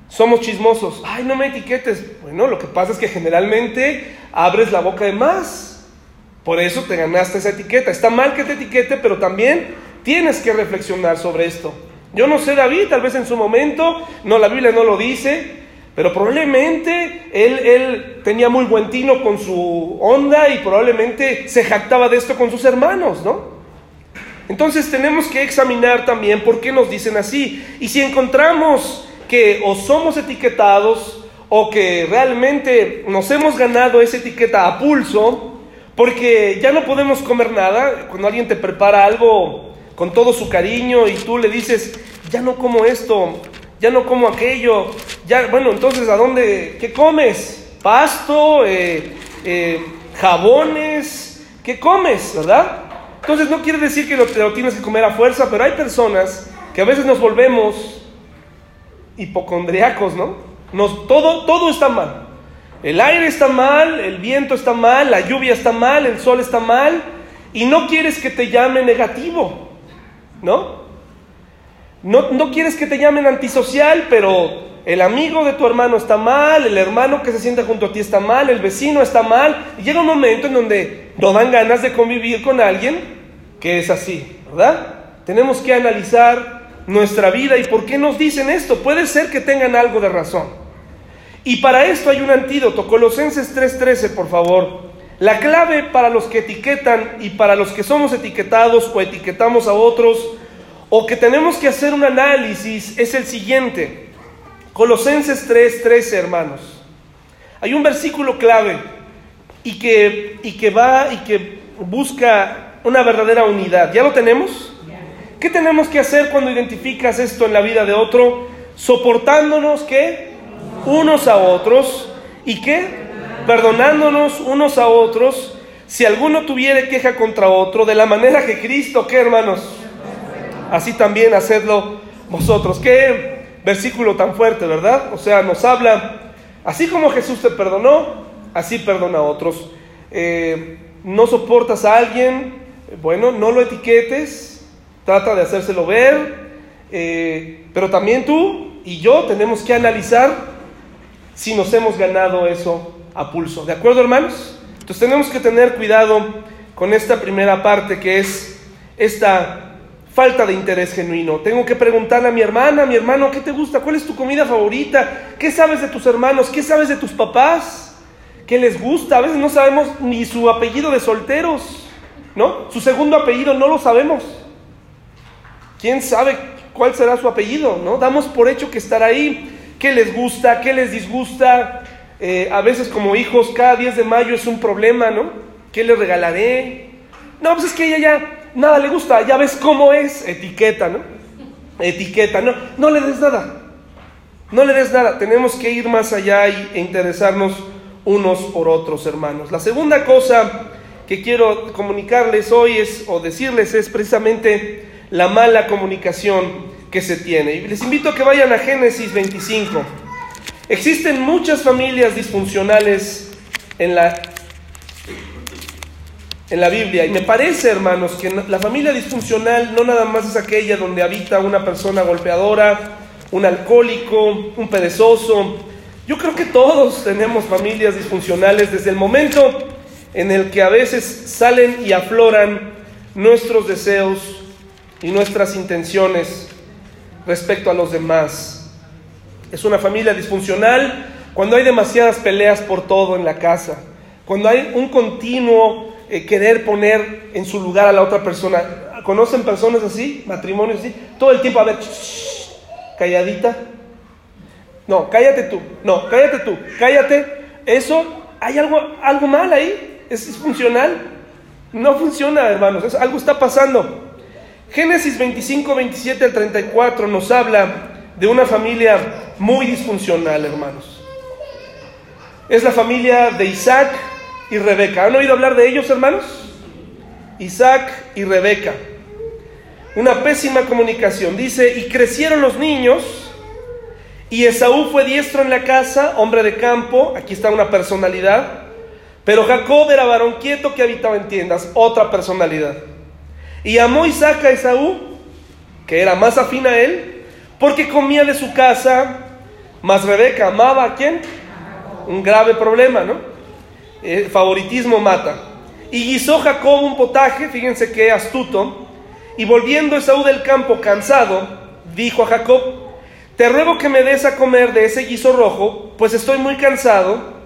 Somos chismosos. Ay, no me etiquetes. Bueno, lo que pasa es que generalmente abres la boca de más. Por eso te ganaste esa etiqueta. Está mal que te etiquete, pero también tienes que reflexionar sobre esto. Yo no sé David, tal vez en su momento, no, la Biblia no lo dice, pero probablemente él, él tenía muy buen tino con su onda y probablemente se jactaba de esto con sus hermanos, ¿no? Entonces tenemos que examinar también por qué nos dicen así. Y si encontramos que o somos etiquetados o que realmente nos hemos ganado esa etiqueta a pulso, porque ya no podemos comer nada, cuando alguien te prepara algo con todo su cariño y tú le dices, ya no como esto, ya no como aquello, ya, bueno, entonces, ¿a dónde, qué comes? Pasto, eh, eh, jabones, ¿qué comes, verdad? Entonces no quiere decir que lo, lo tienes que comer a fuerza, pero hay personas que a veces nos volvemos hipocondriacos, ¿no? Nos, todo, todo está mal. El aire está mal, el viento está mal, la lluvia está mal, el sol está mal, y no quieres que te llame negativo. ¿no? ¿no? No quieres que te llamen antisocial, pero el amigo de tu hermano está mal, el hermano que se sienta junto a ti está mal, el vecino está mal. Y llega un momento en donde no dan ganas de convivir con alguien que es así, ¿verdad? Tenemos que analizar nuestra vida y por qué nos dicen esto. Puede ser que tengan algo de razón. Y para esto hay un antídoto. Colosenses 3:13, por favor. La clave para los que etiquetan y para los que somos etiquetados o etiquetamos a otros o que tenemos que hacer un análisis es el siguiente. Colosenses 3:13, hermanos. Hay un versículo clave y que, y que va y que busca una verdadera unidad. ¿Ya lo tenemos? ¿Qué tenemos que hacer cuando identificas esto en la vida de otro? Soportándonos, ¿qué? Unos a otros. ¿Y qué? Perdonándonos unos a otros. Si alguno tuviere queja contra otro, de la manera que Cristo, ¿qué hermanos? Así también hacedlo vosotros. Qué versículo tan fuerte, ¿verdad? O sea, nos habla, así como Jesús te perdonó, así perdona a otros. Eh, no soportas a alguien, bueno, no lo etiquetes, trata de hacérselo ver, eh, pero también tú y yo tenemos que analizar si nos hemos ganado eso a pulso. ¿De acuerdo, hermanos? Entonces tenemos que tener cuidado con esta primera parte que es esta falta de interés genuino. Tengo que preguntarle a mi hermana, a mi hermano, ¿qué te gusta? ¿Cuál es tu comida favorita? ¿Qué sabes de tus hermanos? ¿Qué sabes de tus papás? ¿Qué les gusta? A veces no sabemos ni su apellido de solteros, ¿no? Su segundo apellido no lo sabemos. ¿Quién sabe cuál será su apellido? ¿No? Damos por hecho que estará ahí. ¿Qué les gusta? ¿Qué les disgusta? Eh, a veces como hijos, cada 10 de mayo es un problema, ¿no? ¿Qué le regalaré? No, pues es que ella ya nada le gusta, ya ves cómo es, etiqueta, ¿no? Etiqueta, no, no le des nada, no le des nada, tenemos que ir más allá e interesarnos unos por otros, hermanos. La segunda cosa que quiero comunicarles hoy es, o decirles, es precisamente la mala comunicación que se tiene. Y les invito a que vayan a Génesis 25. Existen muchas familias disfuncionales en la, en la Biblia y me parece, hermanos, que la familia disfuncional no nada más es aquella donde habita una persona golpeadora, un alcohólico, un perezoso. Yo creo que todos tenemos familias disfuncionales desde el momento en el que a veces salen y afloran nuestros deseos y nuestras intenciones respecto a los demás. Es una familia disfuncional cuando hay demasiadas peleas por todo en la casa, cuando hay un continuo eh, querer poner en su lugar a la otra persona. ¿Conocen personas así? Matrimonios así. Todo el tiempo, a ver, calladita. No, cállate tú. No, cállate tú. Cállate. Eso, hay algo, algo mal ahí. Es disfuncional. No funciona, hermanos. algo está pasando. Génesis 25, 27 al 34 nos habla de una familia muy disfuncional, hermanos. Es la familia de Isaac y Rebeca. ¿Han oído hablar de ellos, hermanos? Isaac y Rebeca. Una pésima comunicación. Dice, y crecieron los niños, y Esaú fue diestro en la casa, hombre de campo, aquí está una personalidad, pero Jacob era varón quieto que habitaba en tiendas, otra personalidad. Y amó Isaac a Esaú, que era más afín a él, porque comía de su casa, más Rebeca amaba a quién? Un grave problema, ¿no? Eh, favoritismo mata. Y guisó Jacob un potaje, fíjense qué astuto, y volviendo Esaú del campo cansado, dijo a Jacob, te ruego que me des a comer de ese guiso rojo, pues estoy muy cansado.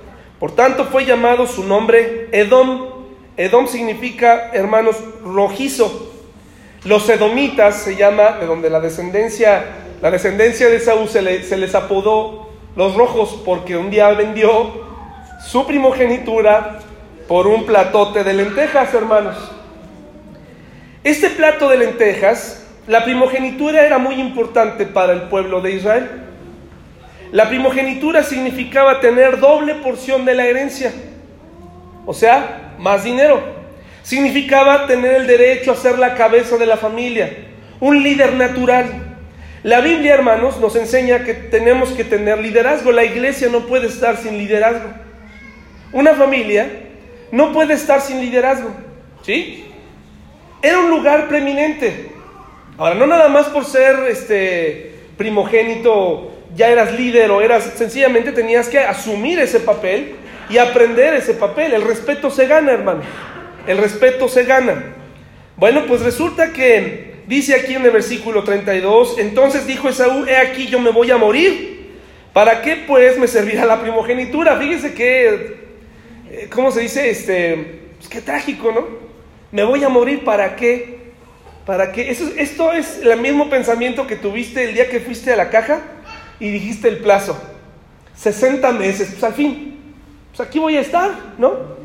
Por tanto fue llamado su nombre Edom. Edom significa, hermanos, rojizo. Los edomitas se llama, de donde la descendencia la descendencia de Saúl se, les apodó los rojos porque un día vendió su primogenitura por un platote de lentejas, hermanos. Este plato de lentejas, la primogenitura era muy importante para el pueblo de Israel. La primogenitura significaba tener doble porción de la herencia, o sea, más dinero. Significaba tener el derecho a ser la cabeza de la familia, un líder natural. La Biblia, hermanos, nos enseña que tenemos que tener liderazgo. La iglesia no puede estar sin liderazgo. Una familia no puede estar sin liderazgo. ¿Sí? Era un lugar preeminente. Ahora, no nada más por ser este primogénito ya eras líder o eras sencillamente tenías que asumir ese papel y aprender ese papel. El respeto se gana, hermano. El respeto se gana. Bueno, pues resulta que Dice aquí en el versículo 32, entonces dijo Esaú, he aquí yo me voy a morir. ¿Para qué pues me servirá la primogenitura? Fíjese que, eh, ¿cómo se dice? Este, pues qué trágico, ¿no? Me voy a morir, ¿para qué? ¿Para qué? Esto es el mismo pensamiento que tuviste el día que fuiste a la caja y dijiste el plazo. 60 meses, pues al fin, pues aquí voy a estar, ¿no?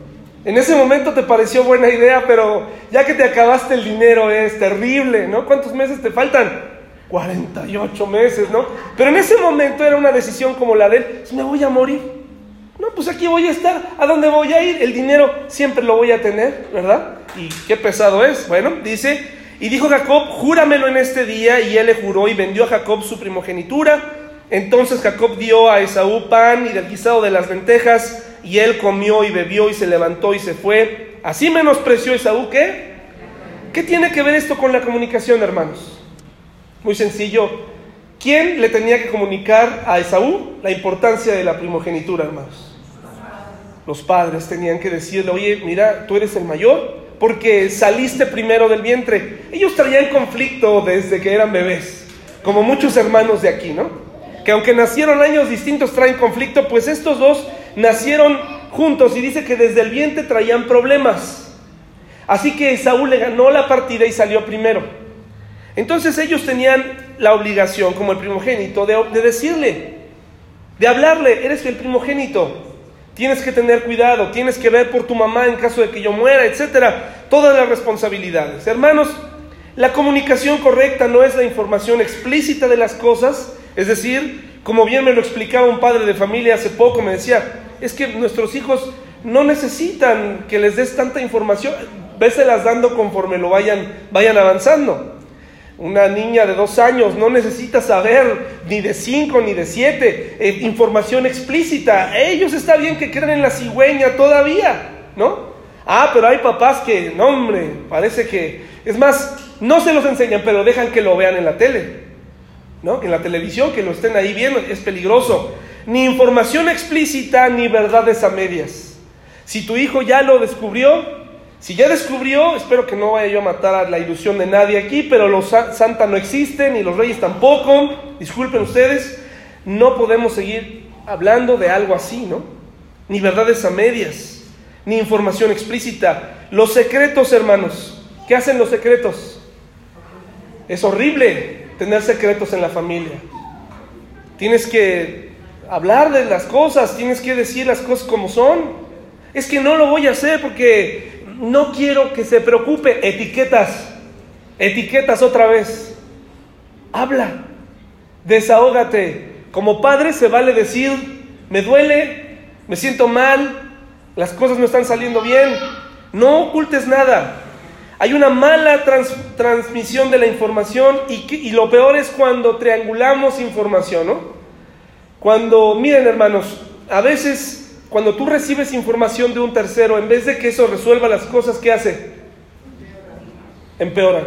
En ese momento te pareció buena idea, pero ya que te acabaste el dinero es terrible, ¿no? ¿Cuántos meses te faltan? 48 meses, ¿no? Pero en ese momento era una decisión como la de él, pues me voy a morir. No, pues aquí voy a estar, ¿a dónde voy a ir? El dinero siempre lo voy a tener, ¿verdad? Y qué pesado es. Bueno, dice, y dijo Jacob, júramelo en este día, y él le juró y vendió a Jacob su primogenitura. Entonces Jacob dio a Esaú pan y del guisado de las lentejas, y él comió y bebió y se levantó y se fue. Así menospreció Esaú, ¿qué? ¿Qué tiene que ver esto con la comunicación, hermanos? Muy sencillo. ¿Quién le tenía que comunicar a Esaú la importancia de la primogenitura, hermanos? Los padres tenían que decirle, oye, mira, tú eres el mayor porque saliste primero del vientre. Ellos traían conflicto desde que eran bebés, como muchos hermanos de aquí, ¿no? Que aunque nacieron años distintos traen conflicto, pues estos dos nacieron juntos y dice que desde el vientre traían problemas. Así que Saúl le ganó la partida y salió primero. Entonces ellos tenían la obligación, como el primogénito, de, de decirle, de hablarle, eres el primogénito, tienes que tener cuidado, tienes que ver por tu mamá en caso de que yo muera, etcétera, todas las responsabilidades. Hermanos, la comunicación correcta no es la información explícita de las cosas, es decir, como bien me lo explicaba un padre de familia hace poco, me decía, es que nuestros hijos no necesitan que les des tanta información, véselas dando conforme lo vayan, vayan avanzando. Una niña de dos años no necesita saber ni de cinco ni de siete eh, información explícita. Ellos está bien que creen en la cigüeña todavía, ¿no? Ah, pero hay papás que, no hombre, parece que, es más, no se los enseñan, pero dejan que lo vean en la tele, ¿no? En la televisión, que lo estén ahí viendo, es peligroso. Ni información explícita ni verdades a medias. Si tu hijo ya lo descubrió, si ya descubrió, espero que no vaya yo a matar a la ilusión de nadie aquí, pero los santas no existen y los reyes tampoco, disculpen ustedes, no podemos seguir hablando de algo así, ¿no? Ni verdades a medias, ni información explícita. Los secretos, hermanos, ¿qué hacen los secretos? Es horrible tener secretos en la familia. Tienes que hablar de las cosas, tienes que decir las cosas como son. Es que no lo voy a hacer porque no quiero que se preocupe. Etiquetas, etiquetas otra vez. Habla, desahógate. Como padre se vale decir, me duele, me siento mal, las cosas no están saliendo bien. No ocultes nada. Hay una mala transmisión de la información y, lo peor es cuando triangulamos información, ¿no? Cuando, miren hermanos, a veces cuando tú recibes información de un tercero, en vez de que eso resuelva las cosas, ¿qué hace? Empeora.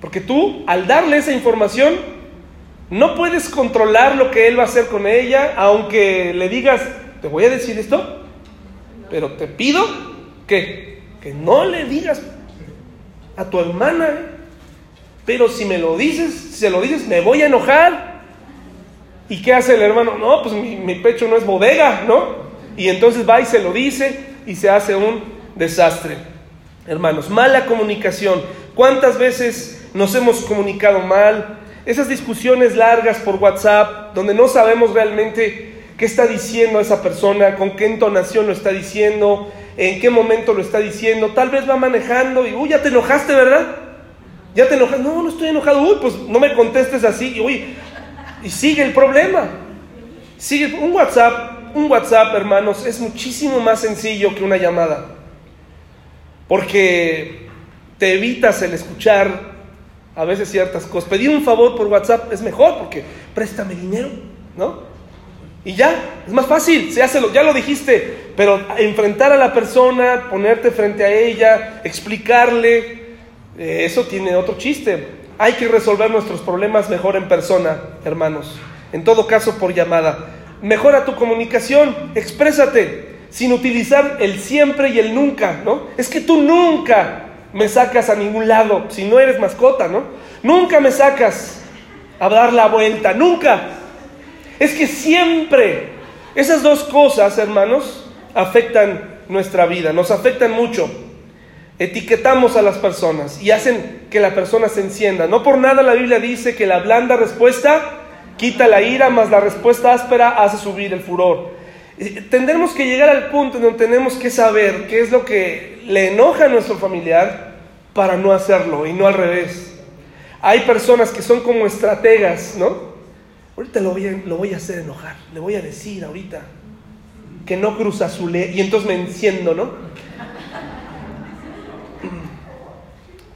Porque tú, al darle esa información, no puedes controlar lo que él va a hacer con ella, aunque le digas, te voy a decir esto, pero te pido que, que no le digas a tu hermana, ¿eh? pero si me lo dices, si se lo dices, me voy a enojar. ¿Y qué hace el hermano? No, pues mi, mi pecho no es bodega, ¿no? Y entonces va y se lo dice y se hace un desastre. Hermanos, mala comunicación. ¿Cuántas veces nos hemos comunicado mal? Esas discusiones largas por WhatsApp, donde no sabemos realmente qué está diciendo esa persona, con qué entonación lo está diciendo, en qué momento lo está diciendo. Tal vez va manejando y, uy, ya te enojaste, ¿verdad? Ya te enojaste. No, no estoy enojado. Uy, pues no me contestes así. Y, uy, y sigue el problema. Sigue un WhatsApp un WhatsApp, hermanos, es muchísimo más sencillo que una llamada. Porque te evitas el escuchar a veces ciertas cosas. Pedir un favor por WhatsApp es mejor porque préstame dinero, ¿no? Y ya, es más fácil, se hace lo, ya lo dijiste, pero enfrentar a la persona, ponerte frente a ella, explicarle, eh, eso tiene otro chiste. Hay que resolver nuestros problemas mejor en persona, hermanos. En todo caso, por llamada mejora tu comunicación, exprésate, sin utilizar el siempre y el nunca, ¿no? Es que tú nunca me sacas a ningún lado, si no eres mascota, ¿no? Nunca me sacas a dar la vuelta, nunca. Es que siempre, esas dos cosas, hermanos, afectan nuestra vida, nos afectan mucho. Etiquetamos a las personas y hacen que la persona se encienda. No por nada la Biblia dice que la blanda respuesta Quita la ira, mas la respuesta áspera hace subir el furor. Eh, tendremos que llegar al punto donde tenemos que saber qué es lo que le enoja a nuestro familiar para no hacerlo y no al revés. Hay personas que son como estrategas, ¿no? Ahorita lo voy a, hacer enojar, le voy a decir ahorita que no cruza su ley y entonces me enciendo, ¿no?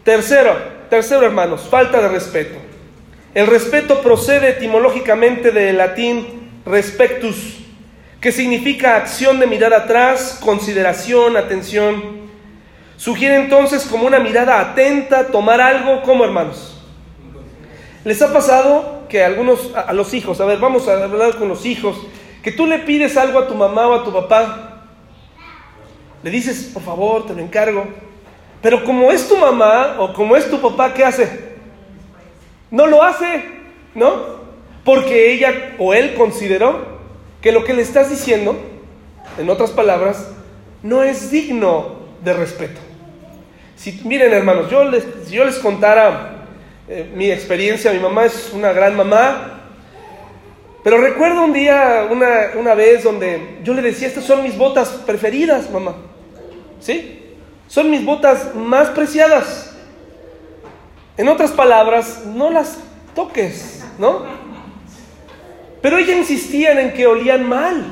Tercero, tercero hermanos, falta de respeto. El respeto procede etimológicamente del latín respectus, que significa acción de mirar atrás, consideración, atención. Sugiere entonces como una mirada atenta, tomar algo como hermanos. ¿Les ha pasado que algunos, a, los hijos, a ver, vamos a hablar con los hijos, que tú le pides algo a tu mamá o a tu papá, le dices, por favor, te lo encargo, pero como es tu mamá o como es tu papá, ¿qué hace? No lo hace, ¿no? Porque ella o él consideró que lo que le estás diciendo, en otras palabras, no es digno de respeto. Si, miren hermanos, yo les, si yo les contara eh, mi experiencia, mi mamá es una gran mamá, pero recuerdo un día, una, una vez, donde yo le decía, estas son mis botas preferidas, mamá. ¿Sí? Son mis botas más preciadas. En otras palabras, no las toques, ¿no? Pero ella insistía en que olían mal.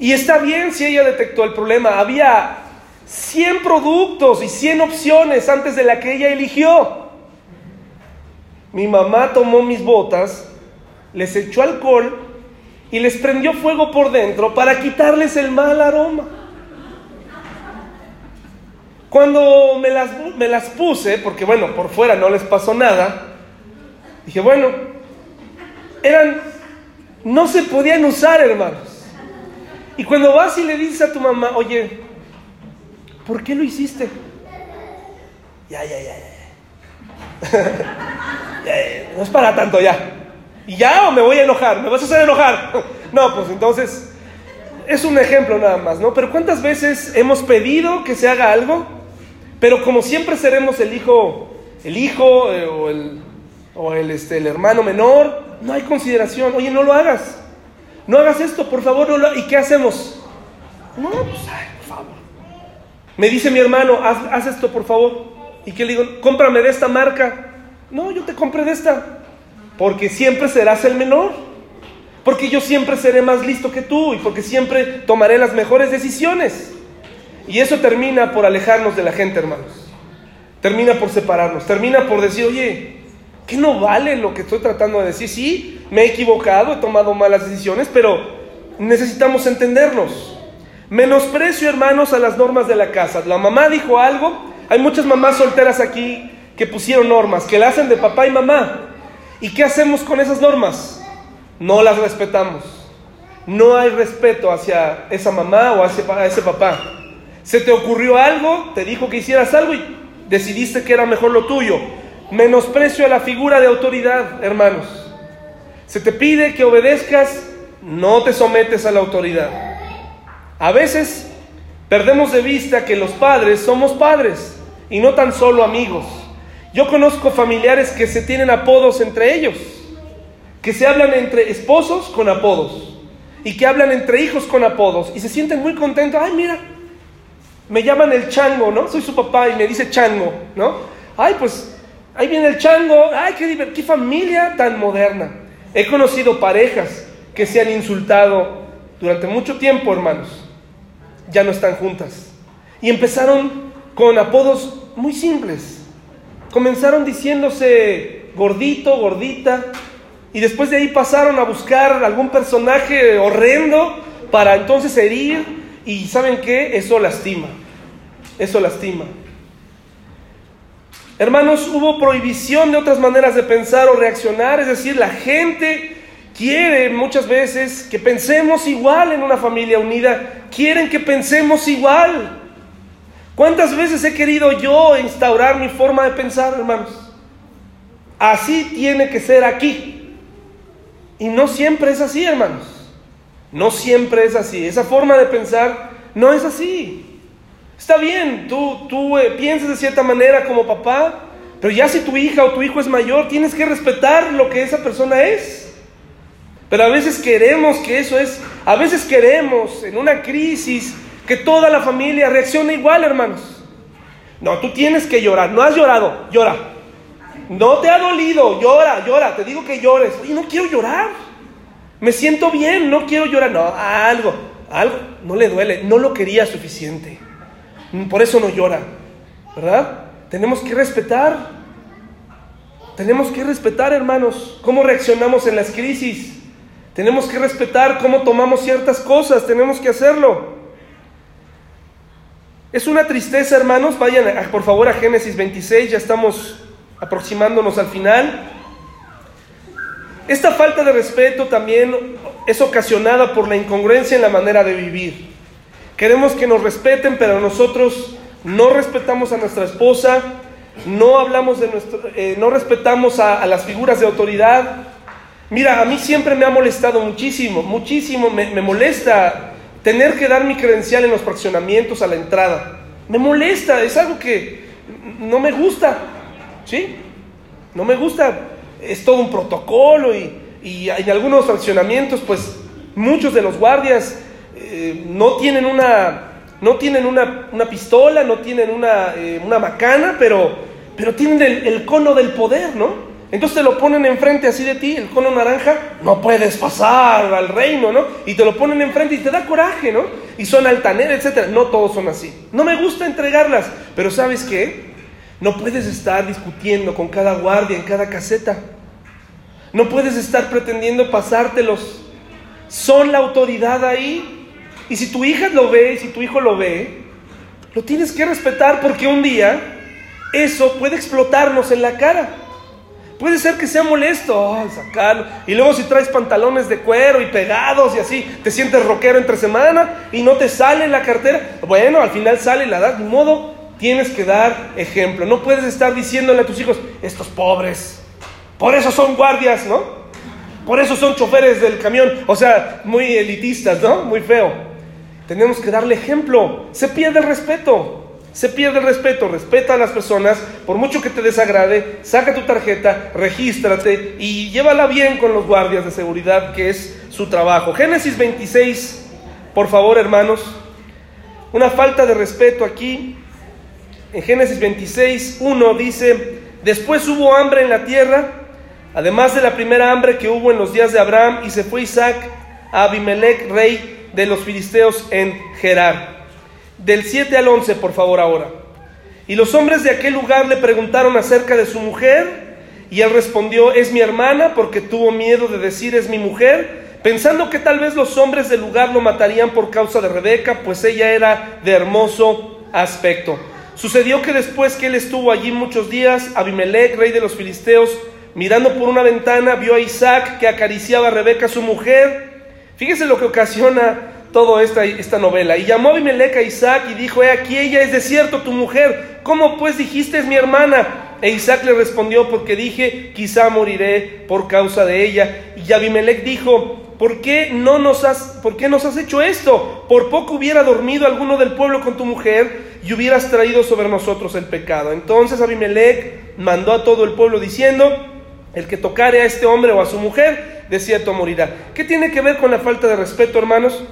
Y está bien si ella detectó el problema. Había 100 productos y 100 opciones antes de la que ella eligió. Mi mamá tomó mis botas, les echó alcohol y les prendió fuego por dentro para quitarles el mal aroma. Cuando me las, me las puse, porque bueno, por fuera no les pasó nada, dije, bueno, eran, no se podían usar, hermanos. Y cuando vas y le dices a tu mamá, oye, ¿por qué lo hiciste? Ya, ya, ya, ya. Eh, no es para tanto ya. ¿Y ya o me voy a enojar? ¿Me vas a hacer enojar? No, pues entonces es un ejemplo nada más, ¿no? Pero ¿cuántas veces hemos pedido que se haga algo? Pero como siempre seremos el hijo, el hijo eh, o, el, o el, este, el hermano menor, no hay consideración. Oye, no lo hagas. No hagas esto, por favor. ¿Y qué hacemos? No, pues, ay, por favor. Me dice mi hermano, haz, haz esto, por favor. ¿Y qué le digo? Cómprame de esta marca. No, yo te compré de esta. Porque siempre serás el menor. Porque yo siempre seré más listo que tú y porque siempre tomaré las mejores decisiones. Y eso termina por alejarnos de la gente, hermanos. Termina por separarnos. Termina por decir, oye, ¿qué no vale lo que estoy tratando de decir? Sí, me he equivocado, he tomado malas decisiones, pero necesitamos entendernos. Menosprecio, hermanos, a las normas de la casa. La mamá dijo algo. Hay muchas mamás solteras aquí que pusieron normas, que la hacen de papá y mamá. ¿Y qué hacemos con esas normas? No las respetamos. No hay respeto hacia esa mamá o hacia ese papá. Se te ocurrió algo, te dijo que hicieras algo y decidiste que era mejor lo tuyo. Menosprecio a la figura de autoridad, hermanos. Se te pide que obedezcas, no te sometes a la autoridad. A veces perdemos de vista que los padres somos padres y no tan solo amigos. Yo conozco familiares que se tienen apodos entre ellos, que se hablan entre esposos con apodos y que hablan entre hijos con apodos y se sienten muy contentos. Ay, mira, me llaman el chango, ¿no? Soy su papá y me dice chango, ¿no? Ay, pues ahí viene el chango. Ay, qué, qué familia tan moderna. He conocido parejas que se han insultado durante mucho tiempo, hermanos. Ya no están juntas. Y empezaron con apodos muy simples Comenzaron diciéndose gordito, gordita, y después de ahí pasaron a buscar algún personaje horrendo para entonces herir, y ¿saben qué? Eso lastima, eso lastima. Hermanos, hubo prohibición de otras maneras de pensar o reaccionar, es decir, la gente quiere muchas veces que pensemos igual en una familia unida, quieren que pensemos igual. ¿Cuántas veces he querido yo instaurar mi forma de pensar, hermanos? Así tiene que ser aquí. Y no siempre es así, hermanos. No siempre es así. Esa forma de pensar no es así. Está bien, tú, tú eh, piensas de cierta manera como papá, pero ya si tu hija o tu hijo es mayor, tienes que respetar lo que esa persona es. Pero a veces queremos que eso es A veces queremos en una crisis que toda la familia reaccione igual, hermanos. No, tú tienes que llorar. No has llorado, llora. No te ha dolido, llora, llora. Te digo que llores. Y no quiero llorar. Me siento bien, no quiero llorar. No, algo, algo. No le duele. No lo quería suficiente. Por eso no llora. ¿Verdad? Tenemos que respetar. Tenemos que respetar, hermanos, cómo reaccionamos en las crisis. Tenemos que respetar cómo tomamos ciertas cosas. Tenemos que hacerlo. Es una tristeza, hermanos. Vayan por favor a Génesis 26, ya estamos aproximándonos al final. Esta falta de respeto también es ocasionada por la incongruencia en la manera de vivir. Queremos que nos respeten, pero nosotros no respetamos a nuestra esposa, no hablamos de nuestro, eh, no respetamos a, las figuras de autoridad. Mira, a mí siempre me ha molestado muchísimo, muchísimo, me molesta tener que dar mi credencial en los fraccionamientos a la entrada. Me molesta, es algo que no me gusta, ¿sí? No me gusta, es todo un protocolo y, en algunos fraccionamientos, pues muchos de los guardias eh, no tienen una, no tienen una, pistola, no tienen una, eh, una macana, pero, pero tienen el cono del poder, ¿no? Entonces te lo ponen enfrente así de ti, el cono naranja, no puedes pasar al reino, ¿no? Y te lo ponen enfrente y te da coraje, ¿no? Y son altaneros, etc. No todos son así. No me gusta entregarlas, pero ¿sabes qué? No puedes estar discutiendo con cada guardia en cada caseta. No puedes estar pretendiendo pasártelos. Son la autoridad ahí. Y si tu hija lo ve, y si tu hijo lo ve, lo tienes que respetar porque un día eso puede explotarnos en la cara. Puede ser que sea molesto sacarlo. Y luego si traes pantalones de cuero y pegados y así, te sientes rockero entre semana y no te sale la cartera. Bueno, al final sale la edad, de modo, tienes que dar ejemplo. No puedes estar diciéndole a tus hijos, estos pobres, por eso son guardias, ¿no? Por eso son choferes del camión. O sea, muy elitistas, ¿no? Muy feo. Tenemos que darle ejemplo. Se pierde el respeto. Se pierde el respeto, respeta a las personas, por mucho que te desagrade, saca tu tarjeta, regístrate y llévala bien con los guardias de seguridad, que es su trabajo. Génesis 26, por favor hermanos, una falta de respeto aquí. En Génesis 26, 1 dice, después hubo hambre en la tierra, además de la primera hambre que hubo en los días de Abraham, y se fue Isaac a Abimelech, rey de los filisteos en Gerar. Del 7 al 11, por favor, ahora. Y los hombres de aquel lugar le preguntaron acerca de su mujer, y él respondió, es mi hermana, porque tuvo miedo de decir es mi mujer, pensando que tal vez los hombres del lugar lo matarían por causa de Rebeca, pues ella era de hermoso aspecto. Sucedió que después que él estuvo allí muchos días, Abimelech, rey de los filisteos, mirando por una ventana, vio a Isaac que acariciaba a Rebeca, su mujer. Fíjese lo que ocasiona toda esta, esta novela. Y llamó Abimelech a Isaac y dijo, he aquí ella es de cierto tu mujer, ¿cómo pues dijiste es mi hermana? E Isaac le respondió, porque dije, quizá moriré por causa de ella. Y Abimelech dijo, ¿por qué, no nos has, ¿por qué nos has hecho esto? Por poco hubiera dormido alguno del pueblo con tu mujer y hubieras traído sobre nosotros el pecado. Entonces Abimelech mandó a todo el pueblo diciendo, el que tocare a este hombre o a su mujer, de cierto morirá. ¿Qué tiene que ver con la falta de respeto, hermanos?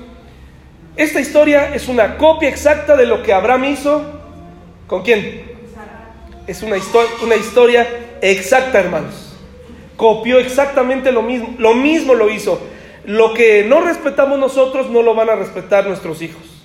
Esta historia es una copia exacta de lo que Abraham hizo. ¿Con quién? Es una, una historia exacta, hermanos. Copió exactamente lo mismo. Lo mismo lo hizo. Lo que no respetamos nosotros no lo van a respetar nuestros hijos.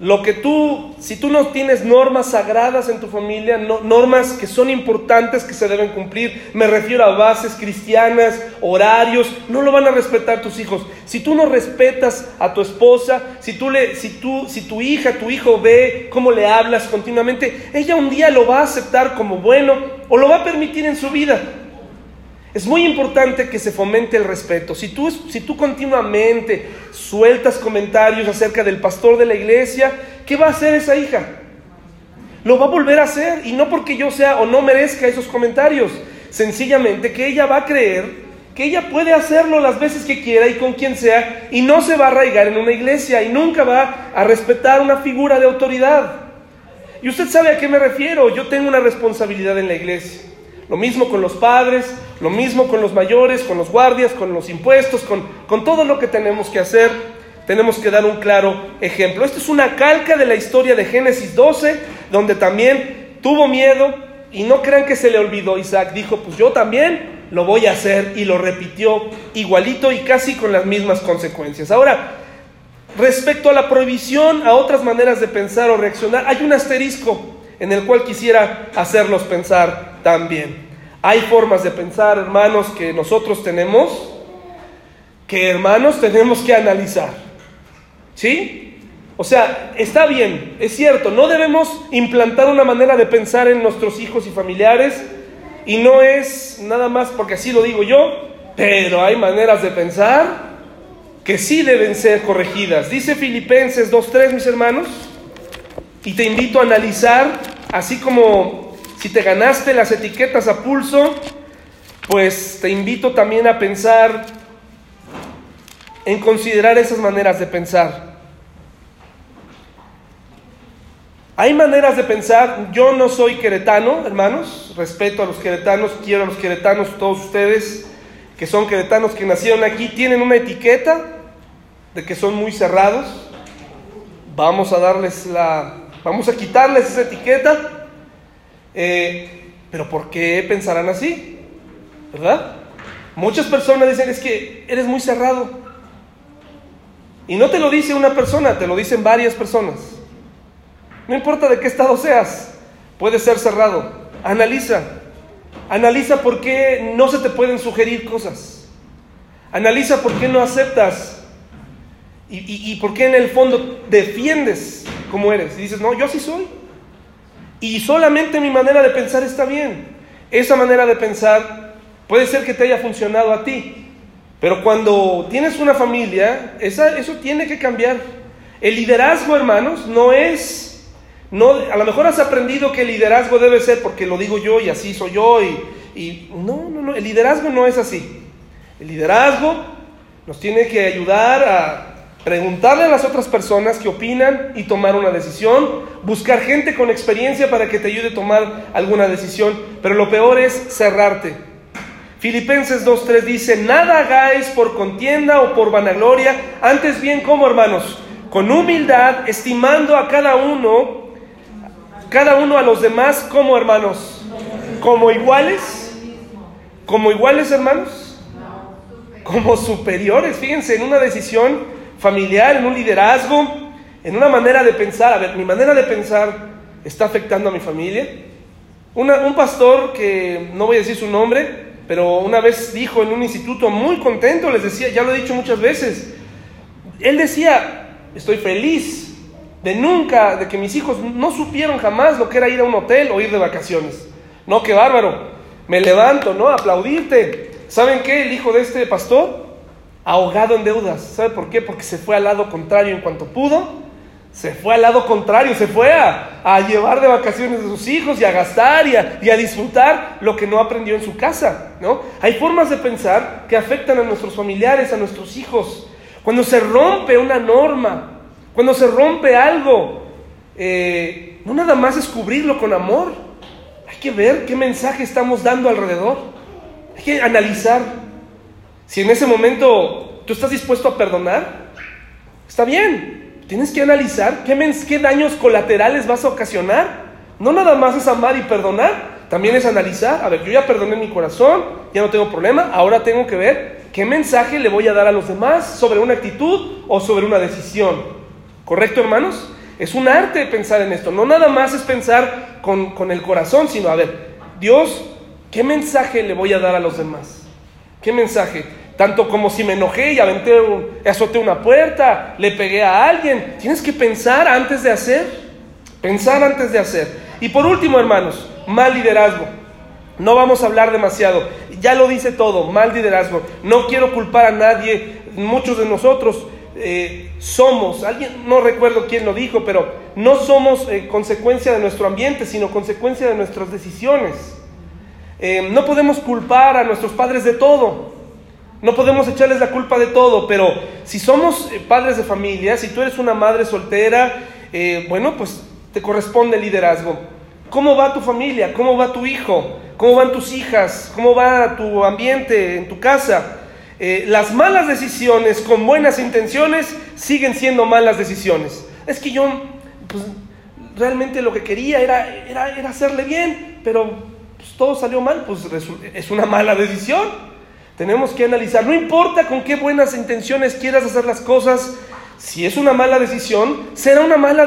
Lo que tú, si tú no tienes normas sagradas en tu familia, normas que son importantes que se deben cumplir, me refiero a bases cristianas, horarios, no lo van a respetar tus hijos. Si tú no respetas a tu esposa, si tú le, si tú, si tu hija, tu hijo ve cómo le hablas continuamente, ella un día lo va a aceptar como bueno o lo va a permitir en su vida. Es muy importante que se fomente el respeto. Si tú, si tú continuamente sueltas comentarios acerca del pastor de la iglesia, ¿qué va a hacer esa hija? Lo va a volver a hacer y no porque yo sea o no merezca esos comentarios, sencillamente que ella va a creer que ella puede hacerlo las veces que quiera y con quien sea y no se va a arraigar en una iglesia y nunca va a respetar una figura de autoridad. Y usted sabe a qué me refiero, yo tengo una responsabilidad en la iglesia. Lo mismo con los padres, lo mismo con los mayores, con los guardias, con los impuestos, con, con todo lo que tenemos que hacer. Tenemos que dar un claro ejemplo. Esto es una calca de la historia de Génesis 12, donde también tuvo miedo y no crean que se le olvidó. Isaac dijo, pues yo también lo voy a hacer y lo repitió igualito y casi con las mismas consecuencias. Ahora, respecto a la prohibición, a otras maneras de pensar o reaccionar, hay un asterisco en el cual quisiera hacerlos pensar también. Hay formas de pensar, hermanos, que nosotros tenemos, que hermanos tenemos que analizar. ¿Sí? O sea, está bien, es cierto, no debemos implantar una manera de pensar en nuestros hijos y familiares y no es nada más porque así lo digo yo, pero hay maneras de pensar que sí deben ser corregidas. Dice Filipenses 2.3, mis hermanos, y te invito a analizar, así como si te ganaste las etiquetas a pulso, pues te invito también a pensar en considerar esas maneras de pensar. Hay maneras de pensar, yo no soy queretano, hermanos, respeto a los queretanos, quiero a los queretanos, todos ustedes que son queretanos, que nacieron aquí, tienen una etiqueta de que son muy cerrados. Vamos a darles la, Vamos a quitarles esa etiqueta. Eh, pero ¿por qué pensarán así? ¿Verdad? Muchas personas dicen es que eres muy cerrado. Y no te lo dice una persona, te lo dicen varias personas. No importa de qué estado seas, puedes ser cerrado. Analiza. Analiza por qué no se te pueden sugerir cosas. Analiza por qué no aceptas. Y, y por qué en el fondo defiendes como eres. Y dices, no, yo así soy. Y solamente mi manera de pensar está bien. Esa manera de pensar puede ser que te haya funcionado a ti. Pero cuando tienes una familia, esa, eso tiene que cambiar. El liderazgo, hermanos, no es... No, a lo mejor has aprendido que el liderazgo debe ser porque lo digo yo y así soy yo. Y, y no, no, no, el liderazgo no es así. El liderazgo nos tiene que ayudar a preguntarle a las otras personas qué opinan y tomar una decisión, buscar gente con experiencia para que te ayude a tomar alguna decisión, pero lo peor es cerrarte. Filipenses 2.3 dice, nada hagáis por contienda o por vanagloria, antes bien como hermanos, con humildad, estimando a cada uno, cada uno a los demás como hermanos, como iguales, como iguales hermanos, como superiores, fíjense, en una decisión familiar, en un liderazgo, en una manera de pensar. A ver, mi manera de pensar está afectando a mi familia. un pastor que no voy a decir su nombre, pero una vez dijo en un instituto muy contento, les decía, ya lo he dicho muchas veces, él decía, estoy feliz de nunca, de que mis hijos no supieron jamás lo que era ir a un hotel o ir de vacaciones. No, qué bárbaro. Me levanto, ¿no? Aplaudirte. ¿Saben qué? El hijo de este pastor ahogado en deudas. ¿Sabe por qué? Porque se fue al lado contrario en cuanto pudo. Se fue al lado contrario, se fue a, llevar de vacaciones a sus hijos y a gastar y a, disfrutar lo que no aprendió en su casa. ¿no? Hay formas de pensar que afectan a nuestros familiares, a nuestros hijos. Cuando se rompe una norma, cuando se rompe algo, eh, no nada más es cubrirlo con amor. Hay que ver qué mensaje estamos dando alrededor. Hay que analizar si en ese momento tú estás dispuesto a perdonar, está bien. Tienes que analizar qué, daños colaterales vas a ocasionar. No nada más es amar y perdonar, también es analizar. A ver, yo ya perdoné mi corazón, ya no tengo problema, ahora tengo que ver qué mensaje le voy a dar a los demás sobre una actitud o sobre una decisión. ¿Correcto, hermanos? Es un arte pensar en esto. No nada más es pensar con, con el corazón, sino a ver, Dios, ¿qué mensaje le voy a dar a los demás? ¿Qué mensaje? Tanto como si me enojé y aventé, azoté una puerta, le pegué a alguien. Tienes que pensar antes de hacer. Pensar antes de hacer. Y por último, hermanos, mal liderazgo. No vamos a hablar demasiado. Ya lo dice todo, mal liderazgo. No quiero culpar a nadie. Muchos de nosotros eh, somos, alguien, no recuerdo quién lo dijo, pero no somos eh, consecuencia de nuestro ambiente, sino consecuencia de nuestras decisiones. Eh, no podemos culpar a nuestros padres de todo. No podemos echarles la culpa de todo, pero si somos eh, padres de familia, si tú eres una madre soltera, eh, bueno, pues te corresponde el liderazgo. ¿Cómo va tu familia? ¿Cómo va tu hijo? ¿Cómo van tus hijas? ¿Cómo va tu ambiente en tu casa? Las malas decisiones con buenas intenciones siguen siendo malas decisiones. Es que yo, pues, realmente lo que quería era, era, era hacerle bien, pero pues, todo salió mal, pues es una mala decisión. Tenemos que analizar, no importa con qué buenas intenciones quieras hacer las cosas, si es una mala decisión, será una mala decisión.